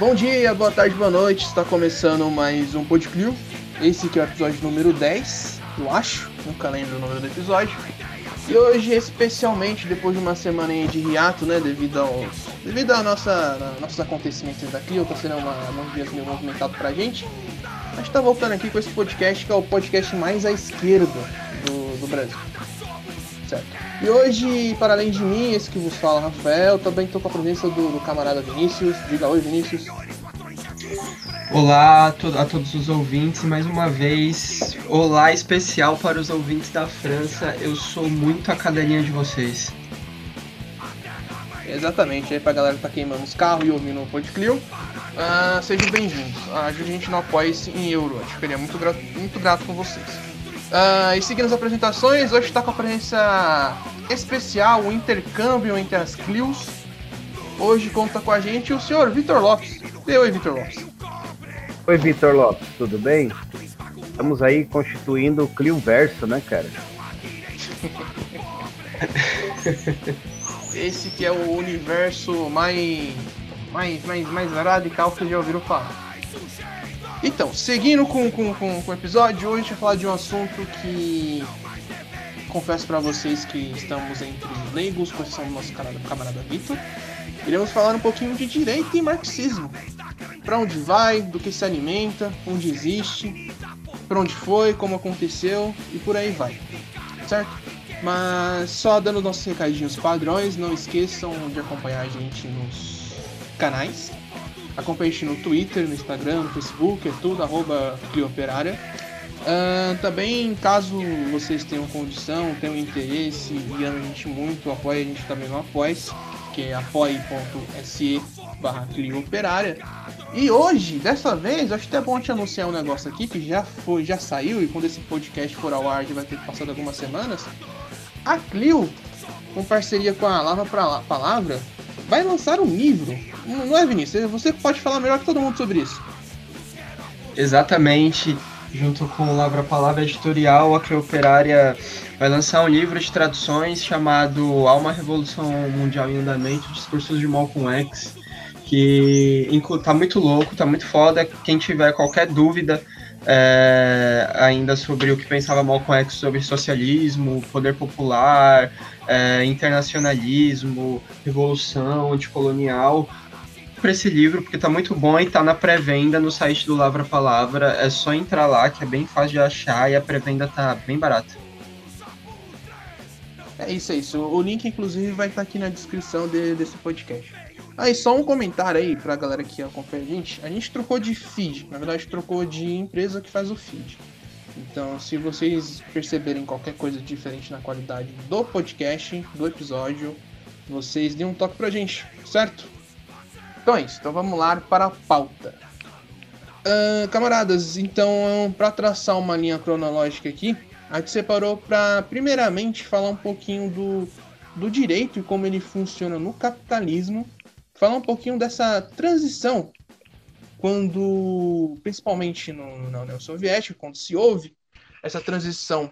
Bom dia, boa tarde, boa noite. Está começando mais um Podclio. Esse que é o episódio número 10, eu acho. Nunca lembro o número do episódio. E hoje, especialmente depois de uma semana de hiato, né? Devido aos. Devido a nossa, a nossos acontecimentos da Clio, tá sendo uma, um dia meio movimentado pra gente. A gente tá voltando aqui com esse podcast, que é o podcast mais à esquerda do, do Brasil. E hoje, para além de mim, esse que vos fala, Rafael, também estou com a presença do, do camarada Vinícius. Diga oi, Vinícius. Olá a, to a, todos os ouvintes, mais uma vez, olá especial para os ouvintes da França. Eu sou muito a cadelinha de vocês. Exatamente, aí pra galera que tá queimando os carros e ouvindo o Podclio, uh, sejam bem-vindos. Ajude a gente no apoia-se em euro, a gente ficaria muito grato, muito grato com vocês. Uh, e seguindo as apresentações, hoje está com a presença especial, o intercâmbio entre as Clios. Hoje conta com a gente o senhor Vitor Lopes. E oi, Vitor Lopes. Oi, Vitor Lopes, tudo bem? Estamos aí constituindo o Clio Verso, né, cara? Esse que é o universo mais, mais, mais, mais radical que vocês já ouviram falar. Então, seguindo com, com, com, com o episódio, hoje a gente vai falar de um assunto que confesso para vocês que estamos entre leigos, com exceção do nosso camarada, camarada Vitor. Iremos falar um pouquinho de direito e marxismo. Para onde vai, do que se alimenta, onde existe, para onde foi, como aconteceu e por aí vai. Certo? Mas só dando nossos recadinhos padrões, não esqueçam de acompanhar a gente nos canais Acompanhe a gente no Twitter, no Instagram, no Facebook, é tudo, arroba Clioperária. Uh, também, caso vocês tenham condição, tenham interesse e amem a gente muito, apoie a gente também no apoia que é apoie.se barra Clioperária. E hoje, dessa vez, acho até bom te anunciar um negócio aqui que já foi, já saiu, e quando esse podcast for ao ar já vai ter passado algumas semanas. A Clio, com parceria com a Lava pra Palavra, vai lançar um livro. Não é, Vinícius? Você pode falar melhor que todo mundo sobre isso. Exatamente. Junto com o Lavra Palavra Editorial, a Creoperária vai lançar um livro de traduções chamado Há uma Revolução Mundial em Andamento, Discursos de Malcolm X, que tá muito louco, tá muito foda. Quem tiver qualquer dúvida é, ainda sobre o que pensava Malcolm X sobre socialismo, poder popular, é, internacionalismo, revolução anticolonial, para esse livro, porque tá muito bom e tá na pré-venda no site do Lavra Palavra. É só entrar lá, que é bem fácil de achar e a pré-venda tá bem barata. É isso, é isso. O link, inclusive, vai estar tá aqui na descrição de, desse podcast. Aí, só um comentário aí pra galera que acompanha a gente. A gente trocou de feed, na verdade, trocou de empresa que faz o feed. Então, se vocês perceberem qualquer coisa diferente na qualidade do podcast, do episódio, vocês dêem um toque pra gente, certo? Então é isso, então vamos lá para a pauta. Uh, camaradas, então, para traçar uma linha cronológica aqui, a gente separou para, primeiramente, falar um pouquinho do, do direito e como ele funciona no capitalismo falar um pouquinho dessa transição quando, principalmente no, na União Soviética, quando se houve essa transição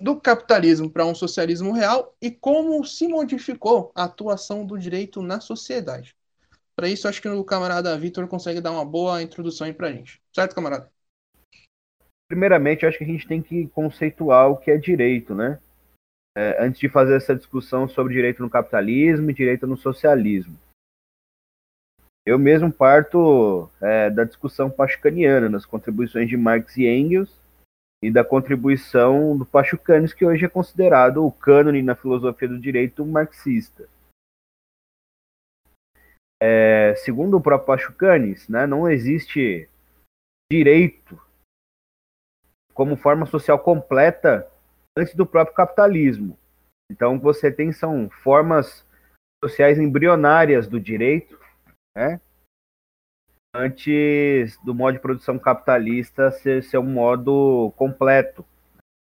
do capitalismo para um socialismo real e como se modificou a atuação do direito na sociedade. Para isso, acho que o camarada Vitor consegue dar uma boa introdução aí para a gente. Certo, camarada? Primeiramente, acho que a gente tem que conceituar o que é direito, né? É, antes de fazer essa discussão sobre direito no capitalismo e direito no socialismo. Eu mesmo parto é, da discussão pachucaniana, nas contribuições de Marx e Engels, e da contribuição do Pachucanes, que hoje é considerado o cânone na filosofia do direito marxista. É, segundo o próprio Pachucanes, né, não existe direito como forma social completa antes do próprio capitalismo. Então, você tem são formas sociais embrionárias do direito, né? Antes do modo de produção capitalista ser, ser um modo completo,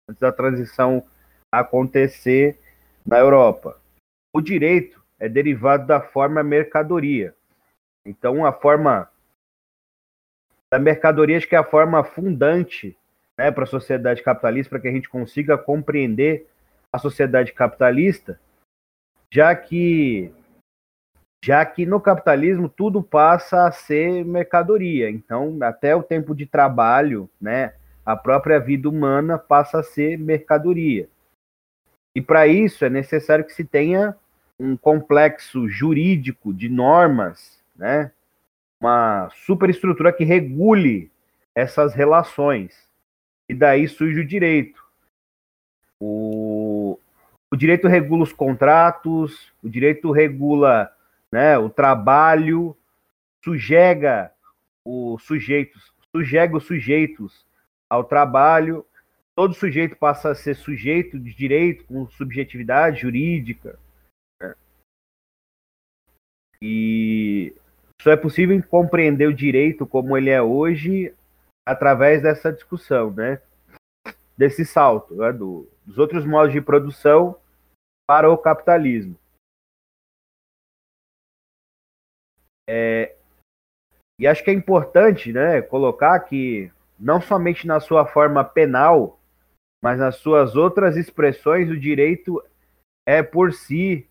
antes da transição acontecer na Europa. O direito é derivado da forma mercadoria. Então, a forma da mercadoria acho que é a forma fundante né, para a sociedade capitalista, para que a gente consiga compreender a sociedade capitalista, já que já que no capitalismo tudo passa a ser mercadoria. Então, até o tempo de trabalho, né, a própria vida humana passa a ser mercadoria. E para isso é necessário que se tenha um complexo jurídico de normas, né, uma superestrutura que regule essas relações. E daí surge o direito. O, o direito regula os contratos, o direito regula né, o trabalho, sujega os sujeitos, sujega os sujeitos ao trabalho, todo sujeito passa a ser sujeito de direito com subjetividade jurídica. Né? E só é possível compreender o direito como ele é hoje através dessa discussão, né? Desse salto, né? Do, dos outros modos de produção para o capitalismo. É, e acho que é importante, né, colocar que não somente na sua forma penal, mas nas suas outras expressões, o direito é por si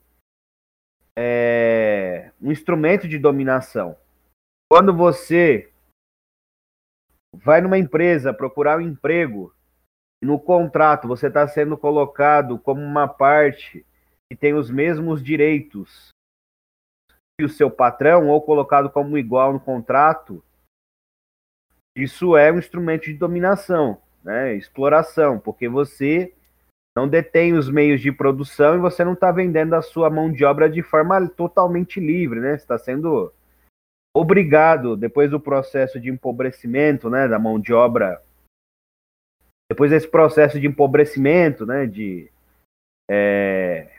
é, um instrumento de dominação. Quando você vai numa empresa procurar um emprego, no contrato você está sendo colocado como uma parte que tem os mesmos direitos o seu patrão, ou colocado como igual no contrato, isso é um instrumento de dominação, né? exploração, porque você não detém os meios de produção e você não está vendendo a sua mão de obra de forma totalmente livre, né? Está sendo obrigado, depois do processo de empobrecimento, né, da mão de obra, depois desse processo de empobrecimento, né, de é,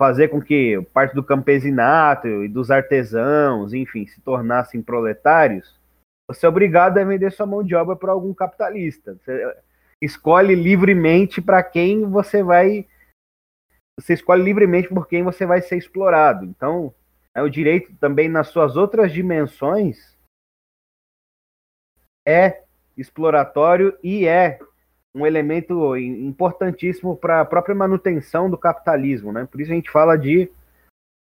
fazer com que parte do campesinato e dos artesãos, enfim, se tornassem proletários, você é obrigado a vender sua mão de obra para algum capitalista. Você, escolhe livremente para quem você vai. Você escolhe livremente por quem você vai ser explorado. Então, é, o direito também nas suas outras dimensões é exploratório e é um elemento importantíssimo para a própria manutenção do capitalismo, né? Por isso a gente fala de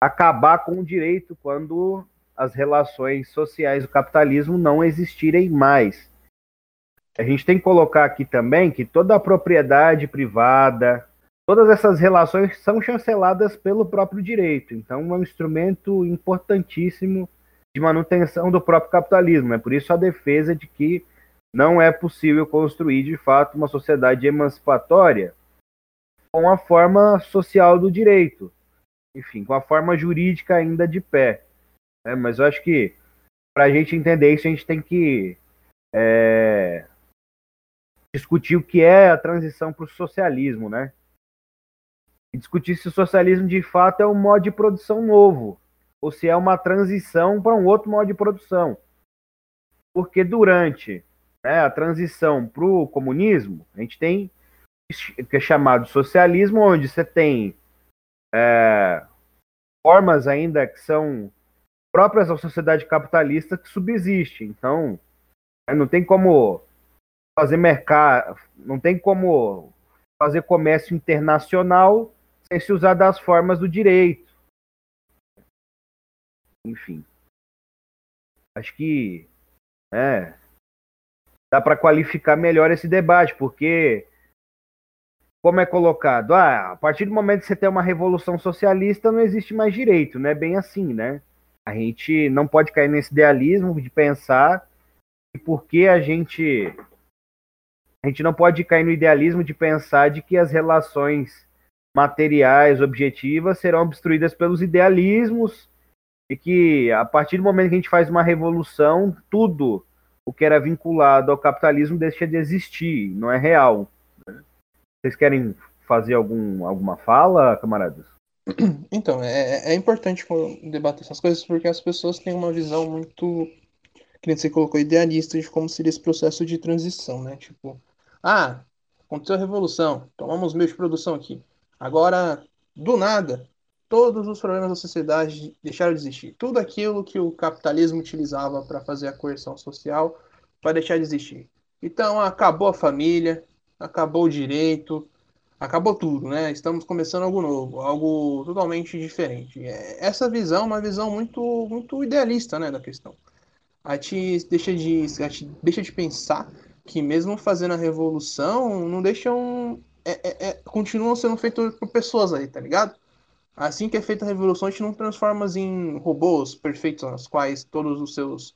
acabar com o direito quando as relações sociais do capitalismo não existirem mais. A gente tem que colocar aqui também que toda a propriedade privada, todas essas relações são chanceladas pelo próprio direito. Então, é um instrumento importantíssimo de manutenção do próprio capitalismo. É por isso a defesa de que não é possível construir de fato uma sociedade emancipatória com a forma social do direito, enfim, com a forma jurídica ainda de pé. É, mas eu acho que para a gente entender isso, a gente tem que é, discutir o que é a transição para o socialismo, né? E discutir se o socialismo de fato é um modo de produção novo, ou se é uma transição para um outro modo de produção. Porque durante né, a transição para o comunismo, a gente tem o que é chamado socialismo, onde você tem é, formas ainda que são próprias da sociedade capitalista que subsiste. Então, não tem como fazer mercado, não tem como fazer comércio internacional sem se usar das formas do direito. Enfim. Acho que é, dá para qualificar melhor esse debate, porque como é colocado, ah, a partir do momento que você tem uma revolução socialista, não existe mais direito, não é bem assim, né? A gente não pode cair nesse idealismo de pensar que porque a gente a gente não pode cair no idealismo de pensar de que as relações materiais, objetivas, serão obstruídas pelos idealismos e que a partir do momento que a gente faz uma revolução, tudo o que era vinculado ao capitalismo deixa de existir, não é real. Vocês querem fazer algum, alguma fala, camaradas? Então, é, é importante debater essas coisas porque as pessoas têm uma visão muito, que nem você colocou, idealista de como seria esse processo de transição, né? Tipo, ah, aconteceu a revolução, tomamos meio de produção aqui. Agora, do nada, todos os problemas da sociedade deixaram de existir. Tudo aquilo que o capitalismo utilizava para fazer a coerção social vai deixar de existir. Então, acabou a família, acabou o direito, acabou tudo, né? Estamos começando algo novo, algo totalmente diferente. É, essa visão é uma visão muito, muito idealista, né, da questão. A gente deixa de, a gente deixa de pensar que mesmo fazendo a revolução, não deixam, é, é, é, continuam sendo feitos por pessoas aí, tá ligado? Assim que é feita a revolução, a gente não transforma em robôs perfeitos, nos quais todos os seus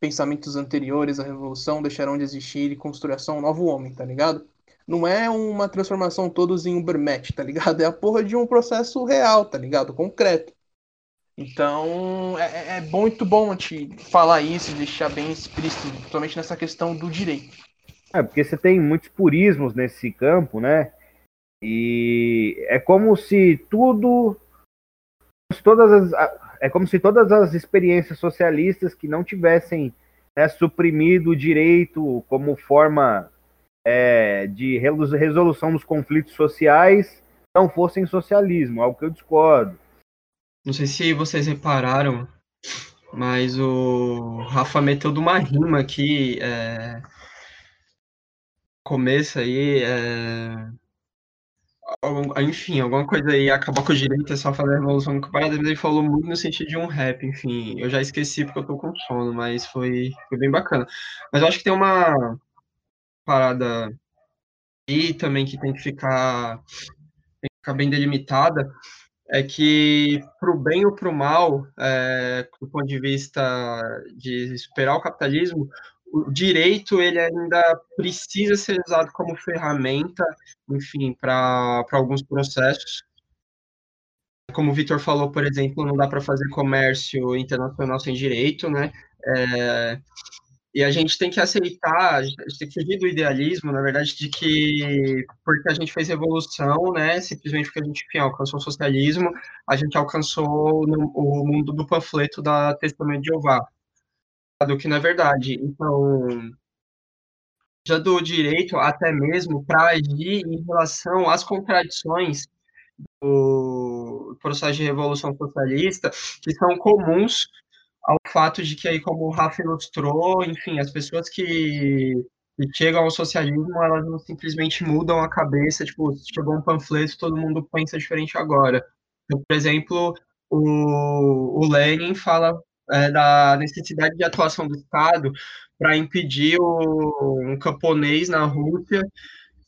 pensamentos anteriores à revolução deixarão de existir e construção um novo homem, tá ligado? Não é uma transformação todos em Ubermatch, tá ligado? É a porra de um processo real, tá ligado? Concreto. Então, é, é, é muito bom a gente falar isso e deixar bem explícito, principalmente nessa questão do direito. É, porque você tem muitos purismos nesse campo, né? E é como se tudo. Todas as, é como se todas as experiências socialistas que não tivessem né, suprimido o direito como forma é, de resolução dos conflitos sociais não fossem socialismo, algo que eu discordo. Não sei se vocês repararam, mas o Rafa meteu de uma rima aqui. É... Começo aí. É... Enfim, alguma coisa aí acabar com o direito é só fazer a revolução comparada, mas ele falou muito no sentido de um rap, enfim. Eu já esqueci porque eu tô com sono, mas foi, foi bem bacana. Mas eu acho que tem uma, parada e também que tem que ficar, tem que ficar bem delimitada é que para o bem ou para o mal, é, do ponto de vista de superar o capitalismo, o direito ele ainda precisa ser usado como ferramenta, enfim, para alguns processos. Como o Vitor falou, por exemplo, não dá para fazer comércio internacional sem direito, né? É, e a gente tem que aceitar, a gente tem que fugir do idealismo, na verdade, de que porque a gente fez revolução, né, simplesmente porque a gente enfim, alcançou o socialismo, a gente alcançou no, o mundo do panfleto da Testamento de Jeová, do que é verdade. Então, já do direito até mesmo para agir em relação às contradições do processo de revolução socialista, que são comuns ao fato de que aí, como o Rafa ilustrou, enfim, as pessoas que, que chegam ao socialismo, elas não simplesmente mudam a cabeça, tipo, chegou um panfleto, todo mundo pensa diferente agora. Então, por exemplo, o, o Lenin fala é, da necessidade de atuação do Estado para impedir o, um camponês na Rússia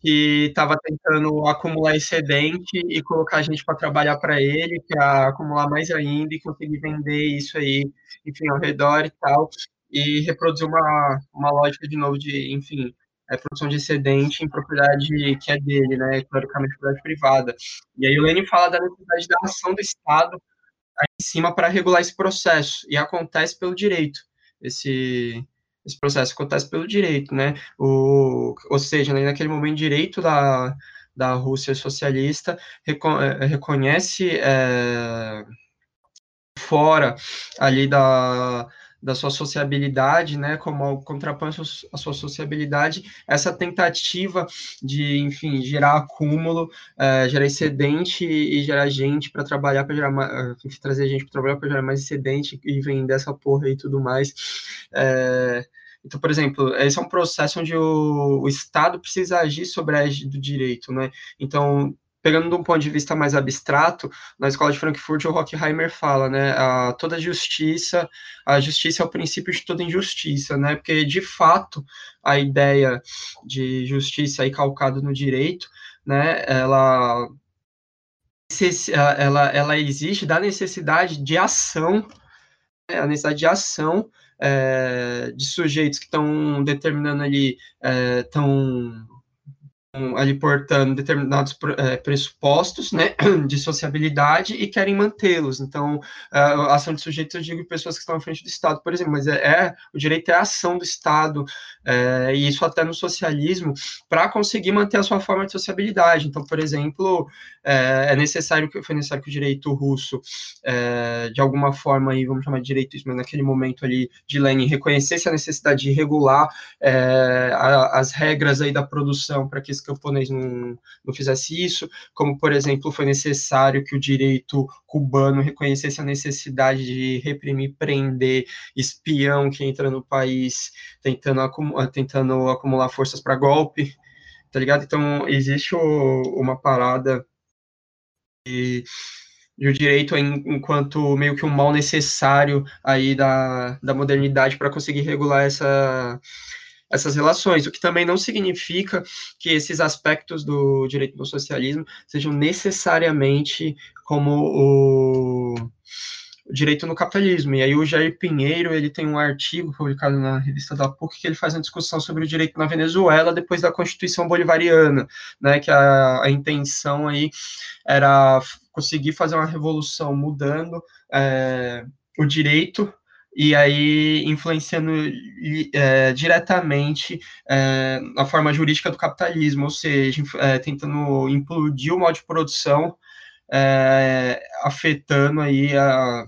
que estava tentando acumular excedente e colocar gente para trabalhar para ele, para acumular mais ainda e conseguir vender isso aí, enfim, ao redor e tal, e reproduzir uma, uma lógica de novo de, enfim, é, produção de excedente em propriedade que é dele, né, teoricamente propriedade privada. E aí o Lenin fala da necessidade da ação do Estado aí em cima para regular esse processo, e acontece pelo direito, esse esse processo acontece pelo direito, né? O, ou seja, né, naquele momento, direito da, da Rússia socialista reco é, reconhece é, fora ali da, da sua sociabilidade, né, como contraponto a sua sociabilidade, essa tentativa de, enfim, gerar acúmulo, é, gerar excedente e gerar gente para trabalhar, para gerar mais, trazer gente para trabalhar para gerar mais excedente e vender essa porra e tudo mais. É, então, por exemplo, esse é um processo onde o, o Estado precisa agir sobre a égide do direito, né? Então, pegando de um ponto de vista mais abstrato, na escola de Frankfurt, o Horkheimer fala, né, a, toda justiça, a justiça é o princípio de toda injustiça, né, porque, de fato, a ideia de justiça aí calcada no direito, né, ela, ela, ela existe da necessidade de ação, né, a necessidade de ação é, de sujeitos que estão determinando ali, estão é, ali portando determinados é, pressupostos né, de sociabilidade e querem mantê-los. Então, a ação de sujeitos, eu digo pessoas que estão à frente do Estado, por exemplo, mas é, é o direito é a ação do Estado, é, e isso até no socialismo, para conseguir manter a sua forma de sociabilidade. Então, por exemplo, é, é necessário que foi necessário que o direito russo, de alguma forma, aí, vamos chamar de direito, mas naquele momento ali de Lenin, reconhecesse a necessidade de regular as regras aí da produção para que esse camponês não, não fizesse isso, como, por exemplo, foi necessário que o direito cubano reconhecesse a necessidade de reprimir, prender espião que entra no país tentando, acum tentando acumular forças para golpe. tá ligado? Então, existe o, uma parada de o direito enquanto meio que um mal necessário aí da, da modernidade para conseguir regular essa, essas relações, o que também não significa que esses aspectos do direito do socialismo sejam necessariamente como o direito no capitalismo. E aí o Jair Pinheiro, ele tem um artigo publicado na revista da PUC que ele faz uma discussão sobre o direito na Venezuela depois da Constituição Bolivariana, né, que a, a intenção aí era conseguir fazer uma revolução mudando é, o direito e aí influenciando é, diretamente é, a forma jurídica do capitalismo, ou seja, é, tentando implodir o modo de produção, afetando aí a,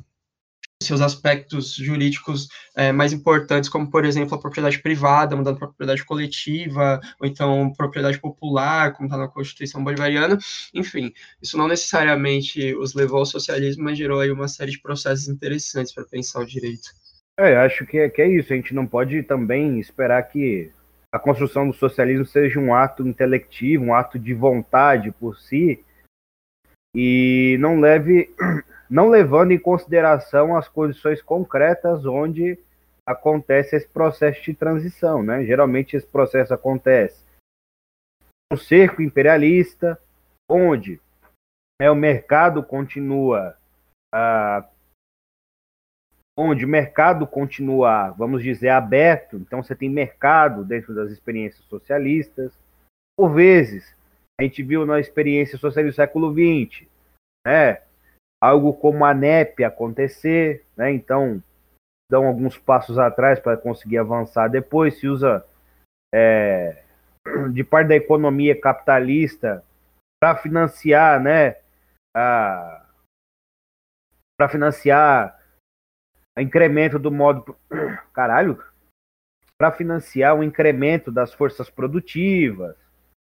seus aspectos jurídicos é, mais importantes, como, por exemplo, a propriedade privada, mudando para propriedade coletiva, ou então propriedade popular, como está na Constituição Bolivariana. Enfim, isso não necessariamente os levou ao socialismo, mas gerou aí uma série de processos interessantes para pensar o direito. É, acho que é, que é isso. A gente não pode também esperar que a construção do socialismo seja um ato intelectivo, um ato de vontade por si, e não leve não levando em consideração as condições concretas onde acontece esse processo de transição, né? Geralmente esse processo acontece no cerco imperialista, onde é, o mercado continua a onde o mercado continua, vamos dizer, aberto, então você tem mercado dentro das experiências socialistas. Por vezes, a gente viu na experiência socialista do século XX, né, algo como a NEP acontecer, né? Então dão alguns passos atrás para conseguir avançar. Depois se usa é, de parte da economia capitalista para financiar, né? Para financiar o incremento do modo caralho para financiar o incremento das forças produtivas.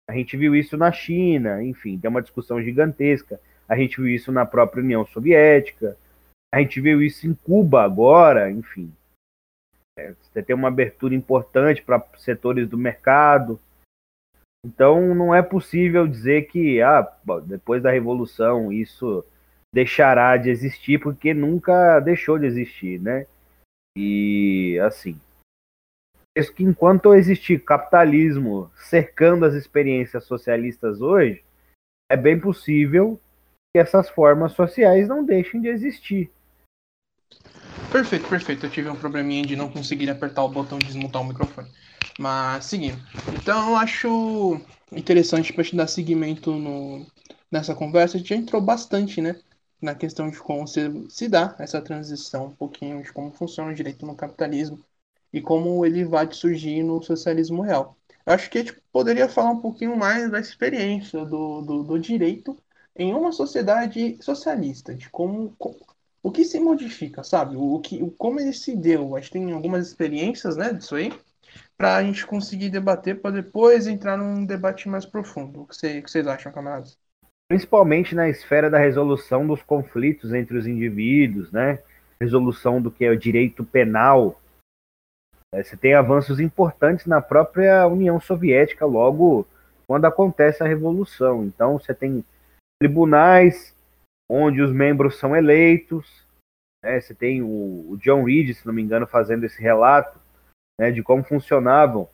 A gente viu isso na China, enfim, tem uma discussão gigantesca. A gente viu isso na própria União Soviética. A gente viu isso em Cuba agora, enfim. É, você tem uma abertura importante para setores do mercado. Então não é possível dizer que ah, depois da revolução isso deixará de existir, porque nunca deixou de existir, né? E assim, isso que enquanto existir capitalismo cercando as experiências socialistas hoje, é bem possível que essas formas sociais não deixem de existir. Perfeito, perfeito. Eu tive um probleminha de não conseguir apertar o botão de desmutar o microfone. Mas seguindo. Então eu acho interessante para te dar seguimento no, nessa conversa. A gente entrou bastante, né? Na questão de como se, se dá essa transição, um pouquinho de como funciona o direito no capitalismo e como ele vai surgir no socialismo real. Eu acho que a gente poderia falar um pouquinho mais da experiência do, do, do direito em uma sociedade socialista, de como, como o que se modifica, sabe? O, que, o, como ele se deu. A gente tem algumas experiências, né, disso aí, para a gente conseguir debater, para depois entrar num debate mais profundo. O que, você, que vocês acham, camaradas? Principalmente na esfera da resolução dos conflitos entre os indivíduos, né? Resolução do que é o direito penal. É, você tem avanços importantes na própria União Soviética logo quando acontece a revolução. Então você tem tribunais onde os membros são eleitos. Né? Você tem o, o, John Reed, se não me engano, fazendo esse relato né, de como funcionavam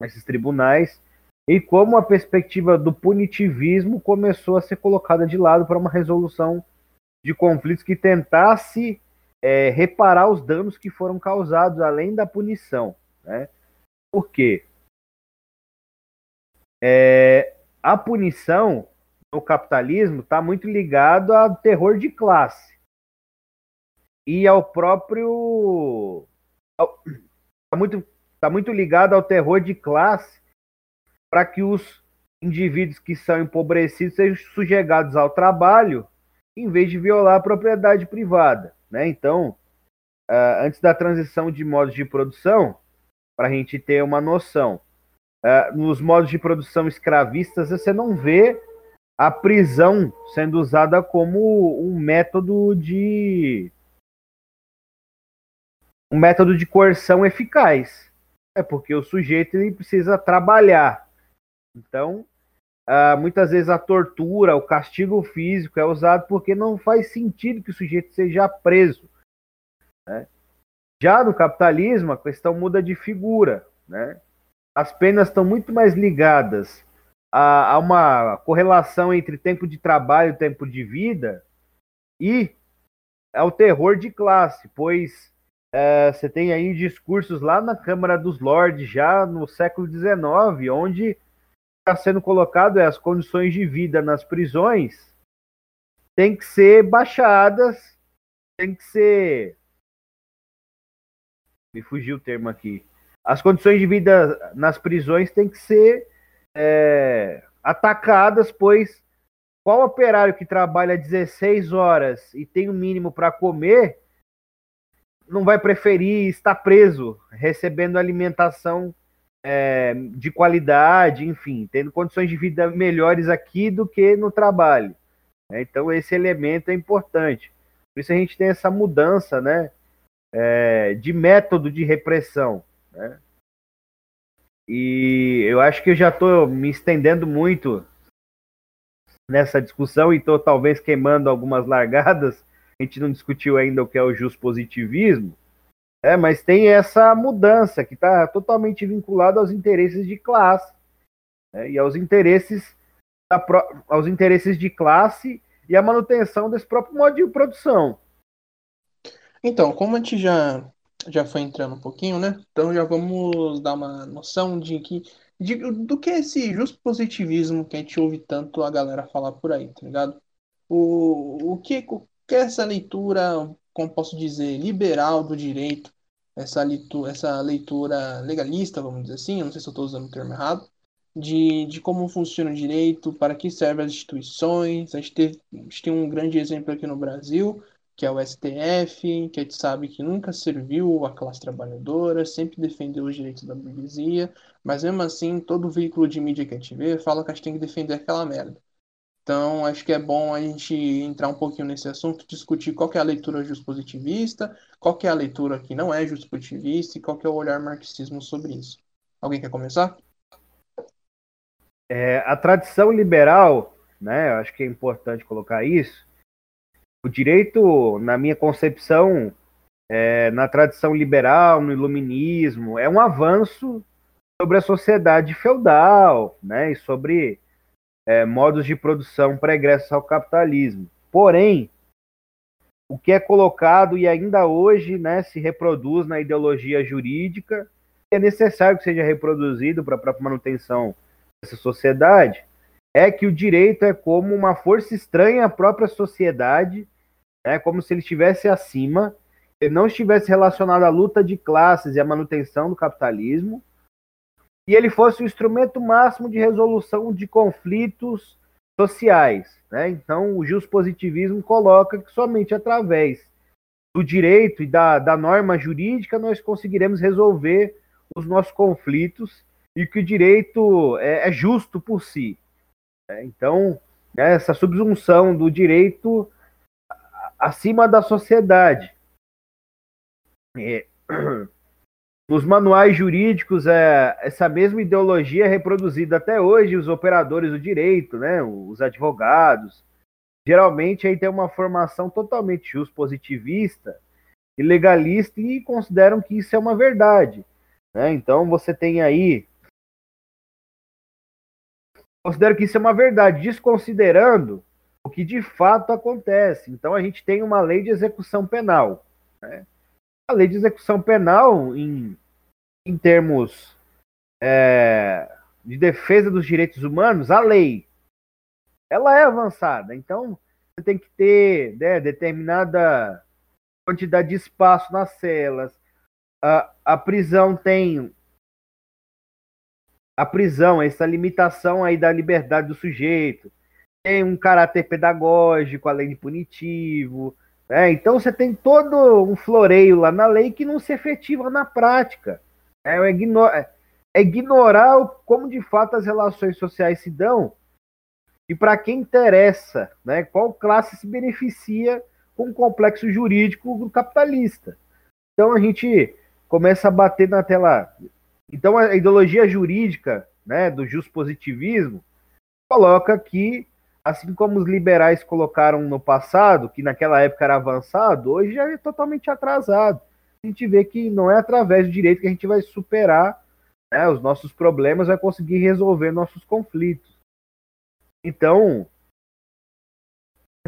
esses tribunais e como a perspectiva do punitivismo começou a ser colocada de lado para uma resolução de conflitos que tentasse é, reparar os danos que foram causados além da punição. Né? Por quê? É, a punição no capitalismo está muito ligado ao terror de classe e ao próprio está muito tá muito ligado ao terror de classe para que os indivíduos que são empobrecidos sejam sujeigados ao trabalho em vez de violar a propriedade privada, né? Então, uh, antes da transição de modos de produção, para a gente ter uma noção, uh, nos modos de produção escravistas você não vê a prisão sendo usada como um método de um método de coerção eficaz. É porque o sujeito ele precisa trabalhar Então, uh, muitas vezes a tortura, o castigo físico é usado porque não faz sentido que o sujeito seja preso. Né? Já no capitalismo, a questão muda de figura. Né? As penas estão muito mais ligadas a uma correlação entre tempo de trabalho e tempo de vida e ao terror de classe, pois é, você tem aí discursos lá na Câmara dos Lordes, já no século XIX, onde está sendo colocado é, as condições de vida nas prisões tem que ser baixadas, tem que ser. Me fugiu o termo aqui. As condições de vida nas prisões têm que ser é, atacadas, pois qual operário que trabalha 16 horas e tem o um mínimo para comer não vai preferir estar preso, recebendo alimentação é, de qualidade, enfim, tendo condições de vida melhores aqui do que no trabalho. Então esse elemento é importante. Por isso a gente tem essa mudança, né, é, de método de repressão. Né? E eu acho que eu já estou me estendendo muito nessa discussão e estou talvez queimando algumas largadas. A gente não discutiu ainda o que é o positivismo, é, mas tem essa mudança que está totalmente vinculada aos interesses de classe né, e aos interesses, da, aos interesses de classe e a manutenção desse próprio modo de produção. Então, como a gente já já foi entrando um pouquinho, né? Então já vamos dar uma noção de que de, do que é esse justo positivismo que a gente ouve tanto a galera falar por aí, tá ligado? O, o, que, o que é essa leitura, como posso dizer, liberal do direito, essa leitura, essa leitura legalista, vamos dizer assim, não sei se eu estou usando o termo errado, de, de como funciona o direito, para que servem as instituições. A gente, teve, a gente tem um grande exemplo aqui no Brasil, que é o STF, que a gente sabe que nunca serviu a classe trabalhadora, sempre defendeu os direitos da burguesia, mas mesmo assim, todo veículo de mídia que a gente vê fala que a gente tem que defender aquela merda. Então, acho que é bom a gente entrar um pouquinho nesse assunto, discutir qual é a leitura positivista, qual é a leitura que não é positivista e qual é o olhar marxismo sobre isso. Alguém quer começar? É, a tradição liberal, né, eu acho que é importante colocar isso, o direito, na minha concepção, é, na tradição liberal, no iluminismo, é um avanço sobre a sociedade feudal, né, e sobre é, modos de produção pregressos ao capitalismo. Porém, o que é colocado e ainda hoje né, se reproduz na ideologia jurídica, é necessário que seja reproduzido para a própria manutenção dessa sociedade, é que o direito é como uma força estranha à própria sociedade, é como se ele estivesse acima, ele não estivesse relacionado à luta de classes e à manutenção do capitalismo, e ele fosse o instrumento máximo de resolução de conflitos sociais. Né? Então, o positivismo coloca que somente através do direito e da, da norma jurídica nós conseguiremos resolver os nossos conflitos e que o direito é, é justo por si. É, então, né, essa subsunção do direito acima da sociedade. Nos manuais jurídicos, é, essa mesma ideologia é reproduzida até hoje, os operadores do direito, né, os advogados. Geralmente aí tem uma formação totalmente just positivista e legalista e consideram que isso é uma verdade. Né? Então você tem aí considero que isso é uma verdade, desconsiderando o que de fato acontece. Então a gente tem uma lei de execução penal. Né? A lei de execução penal, em, em termos é, de defesa dos direitos humanos, a lei, ela é avançada. Então você tem que ter né, determinada quantidade de espaço nas celas. A, a prisão tem a prisão, essa limitação aí da liberdade do sujeito, tem um caráter pedagógico, além de punitivo. Né? Então você tem todo um floreio lá na lei que não se efetiva na prática. É, é, é ignorar como de fato as relações sociais se dão e para quem interessa, né? qual classe se beneficia com o complexo jurídico do capitalista. Então a gente começa a bater na tela então a ideologia jurídica né, do positivismo, coloca que, assim como os liberais colocaram no passado, que naquela época era avançado, hoje já é totalmente atrasado. A gente vê que não é através do direito que a gente vai superar né, os nossos problemas, vai conseguir resolver nossos conflitos. Então,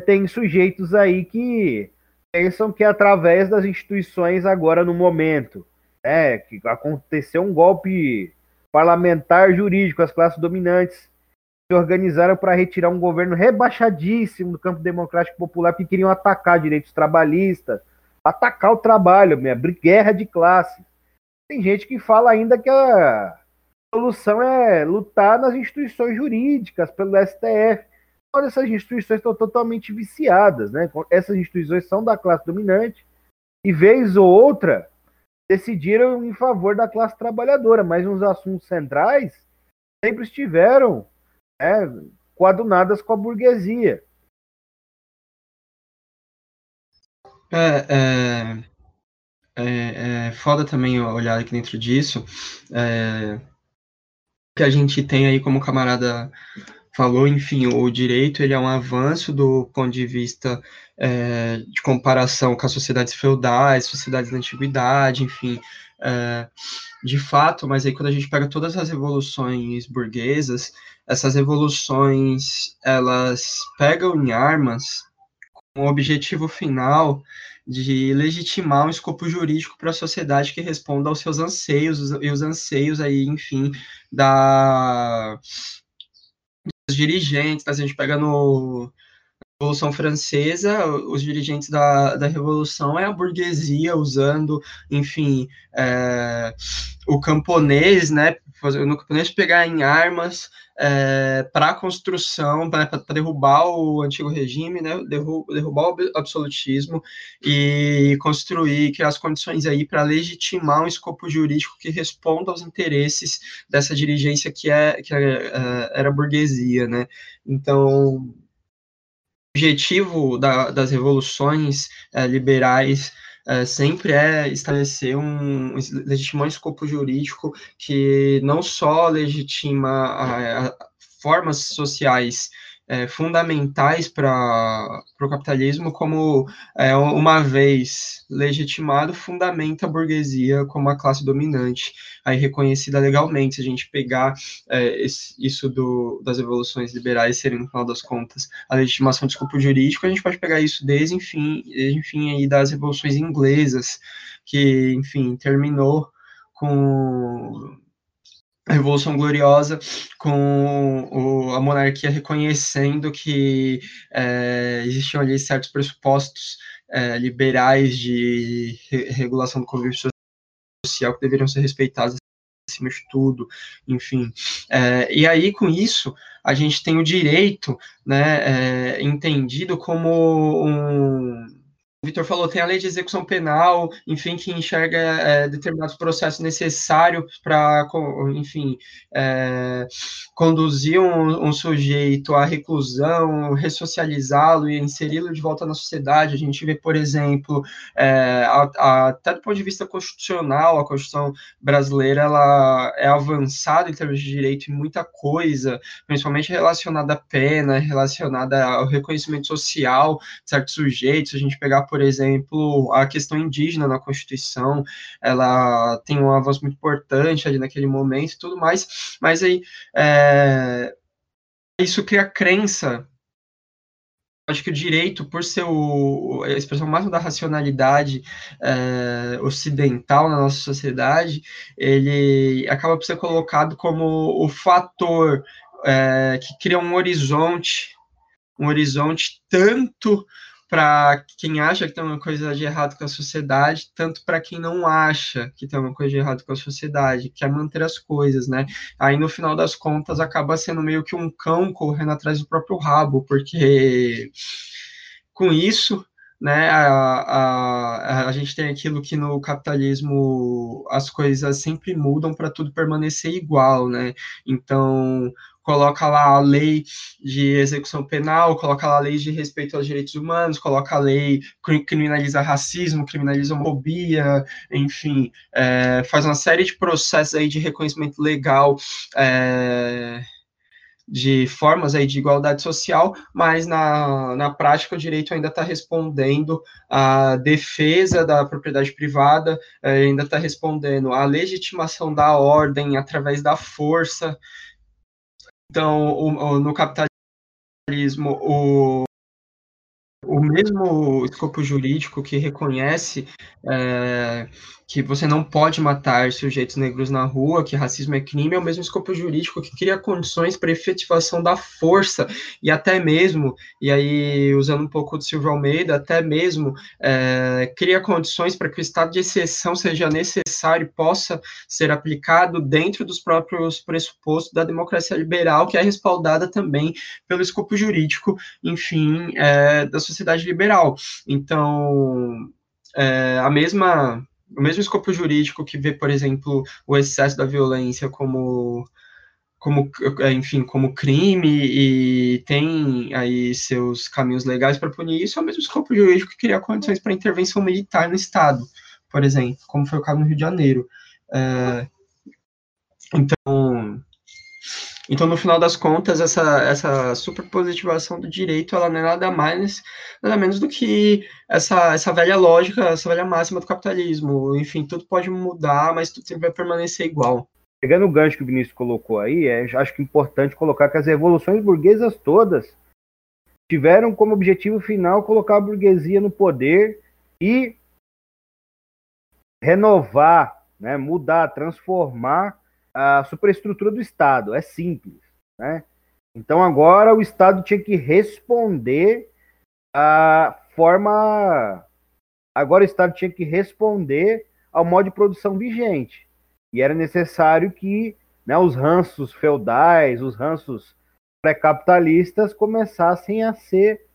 tem sujeitos aí que pensam que através das instituições agora no momento, é, que aconteceu um golpe parlamentar jurídico, as classes dominantes se organizaram para retirar um governo rebaixadíssimo do campo democrático popular, porque queriam atacar direitos trabalhistas, atacar o trabalho, minha guerra de classe. Tem gente que fala ainda que a solução é lutar nas instituições jurídicas, pelo STF. Olha, essas instituições estão totalmente viciadas, né? Essas instituições são da classe dominante e vez ou outra decidiram em favor da classe trabalhadora, mas nos assuntos centrais sempre estiveram né, coadunadas com a burguesia. É, é, é, é foda também olhar aqui dentro disso. É, que a gente tem aí como camarada falou, enfim, o direito ele é um avanço do ponto de vista é, de comparação com as sociedades feudais, sociedades da antiguidade, enfim, é, de fato, mas aí quando a gente pega todas as revoluções burguesas, essas revoluções, elas pegam em armas com o objetivo final de legitimar um escopo jurídico para a sociedade que responda aos seus anseios e os anseios aí, enfim, da dirigentes, tá? se a gente pega no Revolução Francesa, os dirigentes da, da Revolução é a burguesia usando, enfim, é, o camponês, né, no camponês pegar em armas é, para a construção, para derrubar o antigo regime, né, derrubar o absolutismo e construir, criar as condições aí para legitimar um escopo jurídico que responda aos interesses dessa dirigência que, é, que é, é era a burguesia, né. Então, objetivo da, das revoluções é, liberais é, sempre é estabelecer um legitimar um escopo jurídico que não só legitima a, a formas sociais é, fundamentais para o capitalismo, como, é, uma vez legitimado, fundamenta a burguesia como a classe dominante, aí reconhecida legalmente. Se a gente pegar é, esse, isso do, das evoluções liberais serem, no final das contas, a legitimação do escopo jurídico, a gente pode pegar isso desde, enfim, enfim aí das revoluções inglesas, que, enfim, terminou com Revolução Gloriosa, com o, a monarquia reconhecendo que é, existiam ali certos pressupostos é, liberais de re regulação do convívio social que deveriam ser respeitados acima de tudo, enfim. É, e aí, com isso, a gente tem o direito né, é, entendido como um Vitor falou, tem a lei de execução penal, enfim, que enxerga é, determinados processos necessários para, enfim, é, conduzir um, um, sujeito à reclusão, ressocializá-lo e inseri-lo de volta na sociedade. A gente vê, por exemplo, é, a, a, até do ponto de vista constitucional, a Constituição brasileira ela é avançada em termos de direito em muita coisa, principalmente relacionada à pena, relacionada ao reconhecimento social de certos sujeitos. A gente pegar por exemplo, a questão indígena na Constituição, ela tem um avanço muito importante ali naquele momento e tudo mais, mas aí é, isso cria crença. Acho que o direito, por ser o, a expressão máxima da racionalidade é, ocidental na nossa sociedade, ele acaba por ser colocado como o fator é, que cria um horizonte, um horizonte tanto para quem acha que tem uma coisa de errado com a sociedade, tanto para quem não acha que tem uma coisa de errado com a sociedade, quer manter as coisas, né? Aí no final das contas acaba sendo meio que um cão correndo atrás do próprio rabo, porque com isso né, a, a, a gente tem aquilo que no capitalismo as coisas sempre mudam para tudo permanecer igual, né? Então, coloca lá a lei de execução penal, coloca lá a lei de respeito aos direitos humanos, coloca a lei criminaliza racismo, criminaliza homofobia, enfim, é, faz uma série de processos aí de reconhecimento legal é, de formas aí de igualdade social, mas na, na prática o direito ainda está respondendo à defesa da propriedade privada, eh, ainda está respondendo à legitimação da ordem através da força. Então, o, o, no capitalismo, o, o mesmo escopo jurídico que reconhece é, que você não pode matar sujeitos negros na rua, que racismo é crime, é o mesmo escopo jurídico que cria condições para efetivação da força. E até mesmo, e aí usando um pouco do Silvio Almeida, até mesmo é, cria condições para que o estado de exceção seja necessário e possa ser aplicado dentro dos próprios pressupostos da democracia liberal, que é respaldada também pelo escopo jurídico, enfim, é, da sociedade liberal. Então, é, a mesma o mesmo escopo jurídico que vê, por exemplo, o excesso da violência como como, enfim, como crime e tem aí seus caminhos legais para punir isso, é o mesmo escopo jurídico que cria condições para intervenção militar no Estado, por exemplo, como foi o caso no Rio de Janeiro. É, então, então, no final das contas, essa, essa superpositivação do direito, ela não é nada mais, nada menos do que essa, essa velha lógica, essa velha máxima do capitalismo. Enfim, tudo pode mudar, mas tudo sempre vai permanecer igual. Pegando o gancho que o Vinícius colocou aí, é, acho que é importante colocar que as revoluções burguesas todas tiveram como objetivo final colocar a burguesia no poder e renovar, né, mudar, transformar a superestrutura do Estado. É simples. Né? Então agora o Estado tinha que responder a forma. Agora o Estado tinha que responder ao modo de produção vigente. E era necessário que né, os ranços feudais, os ranços pré-capitalistas começassem a ser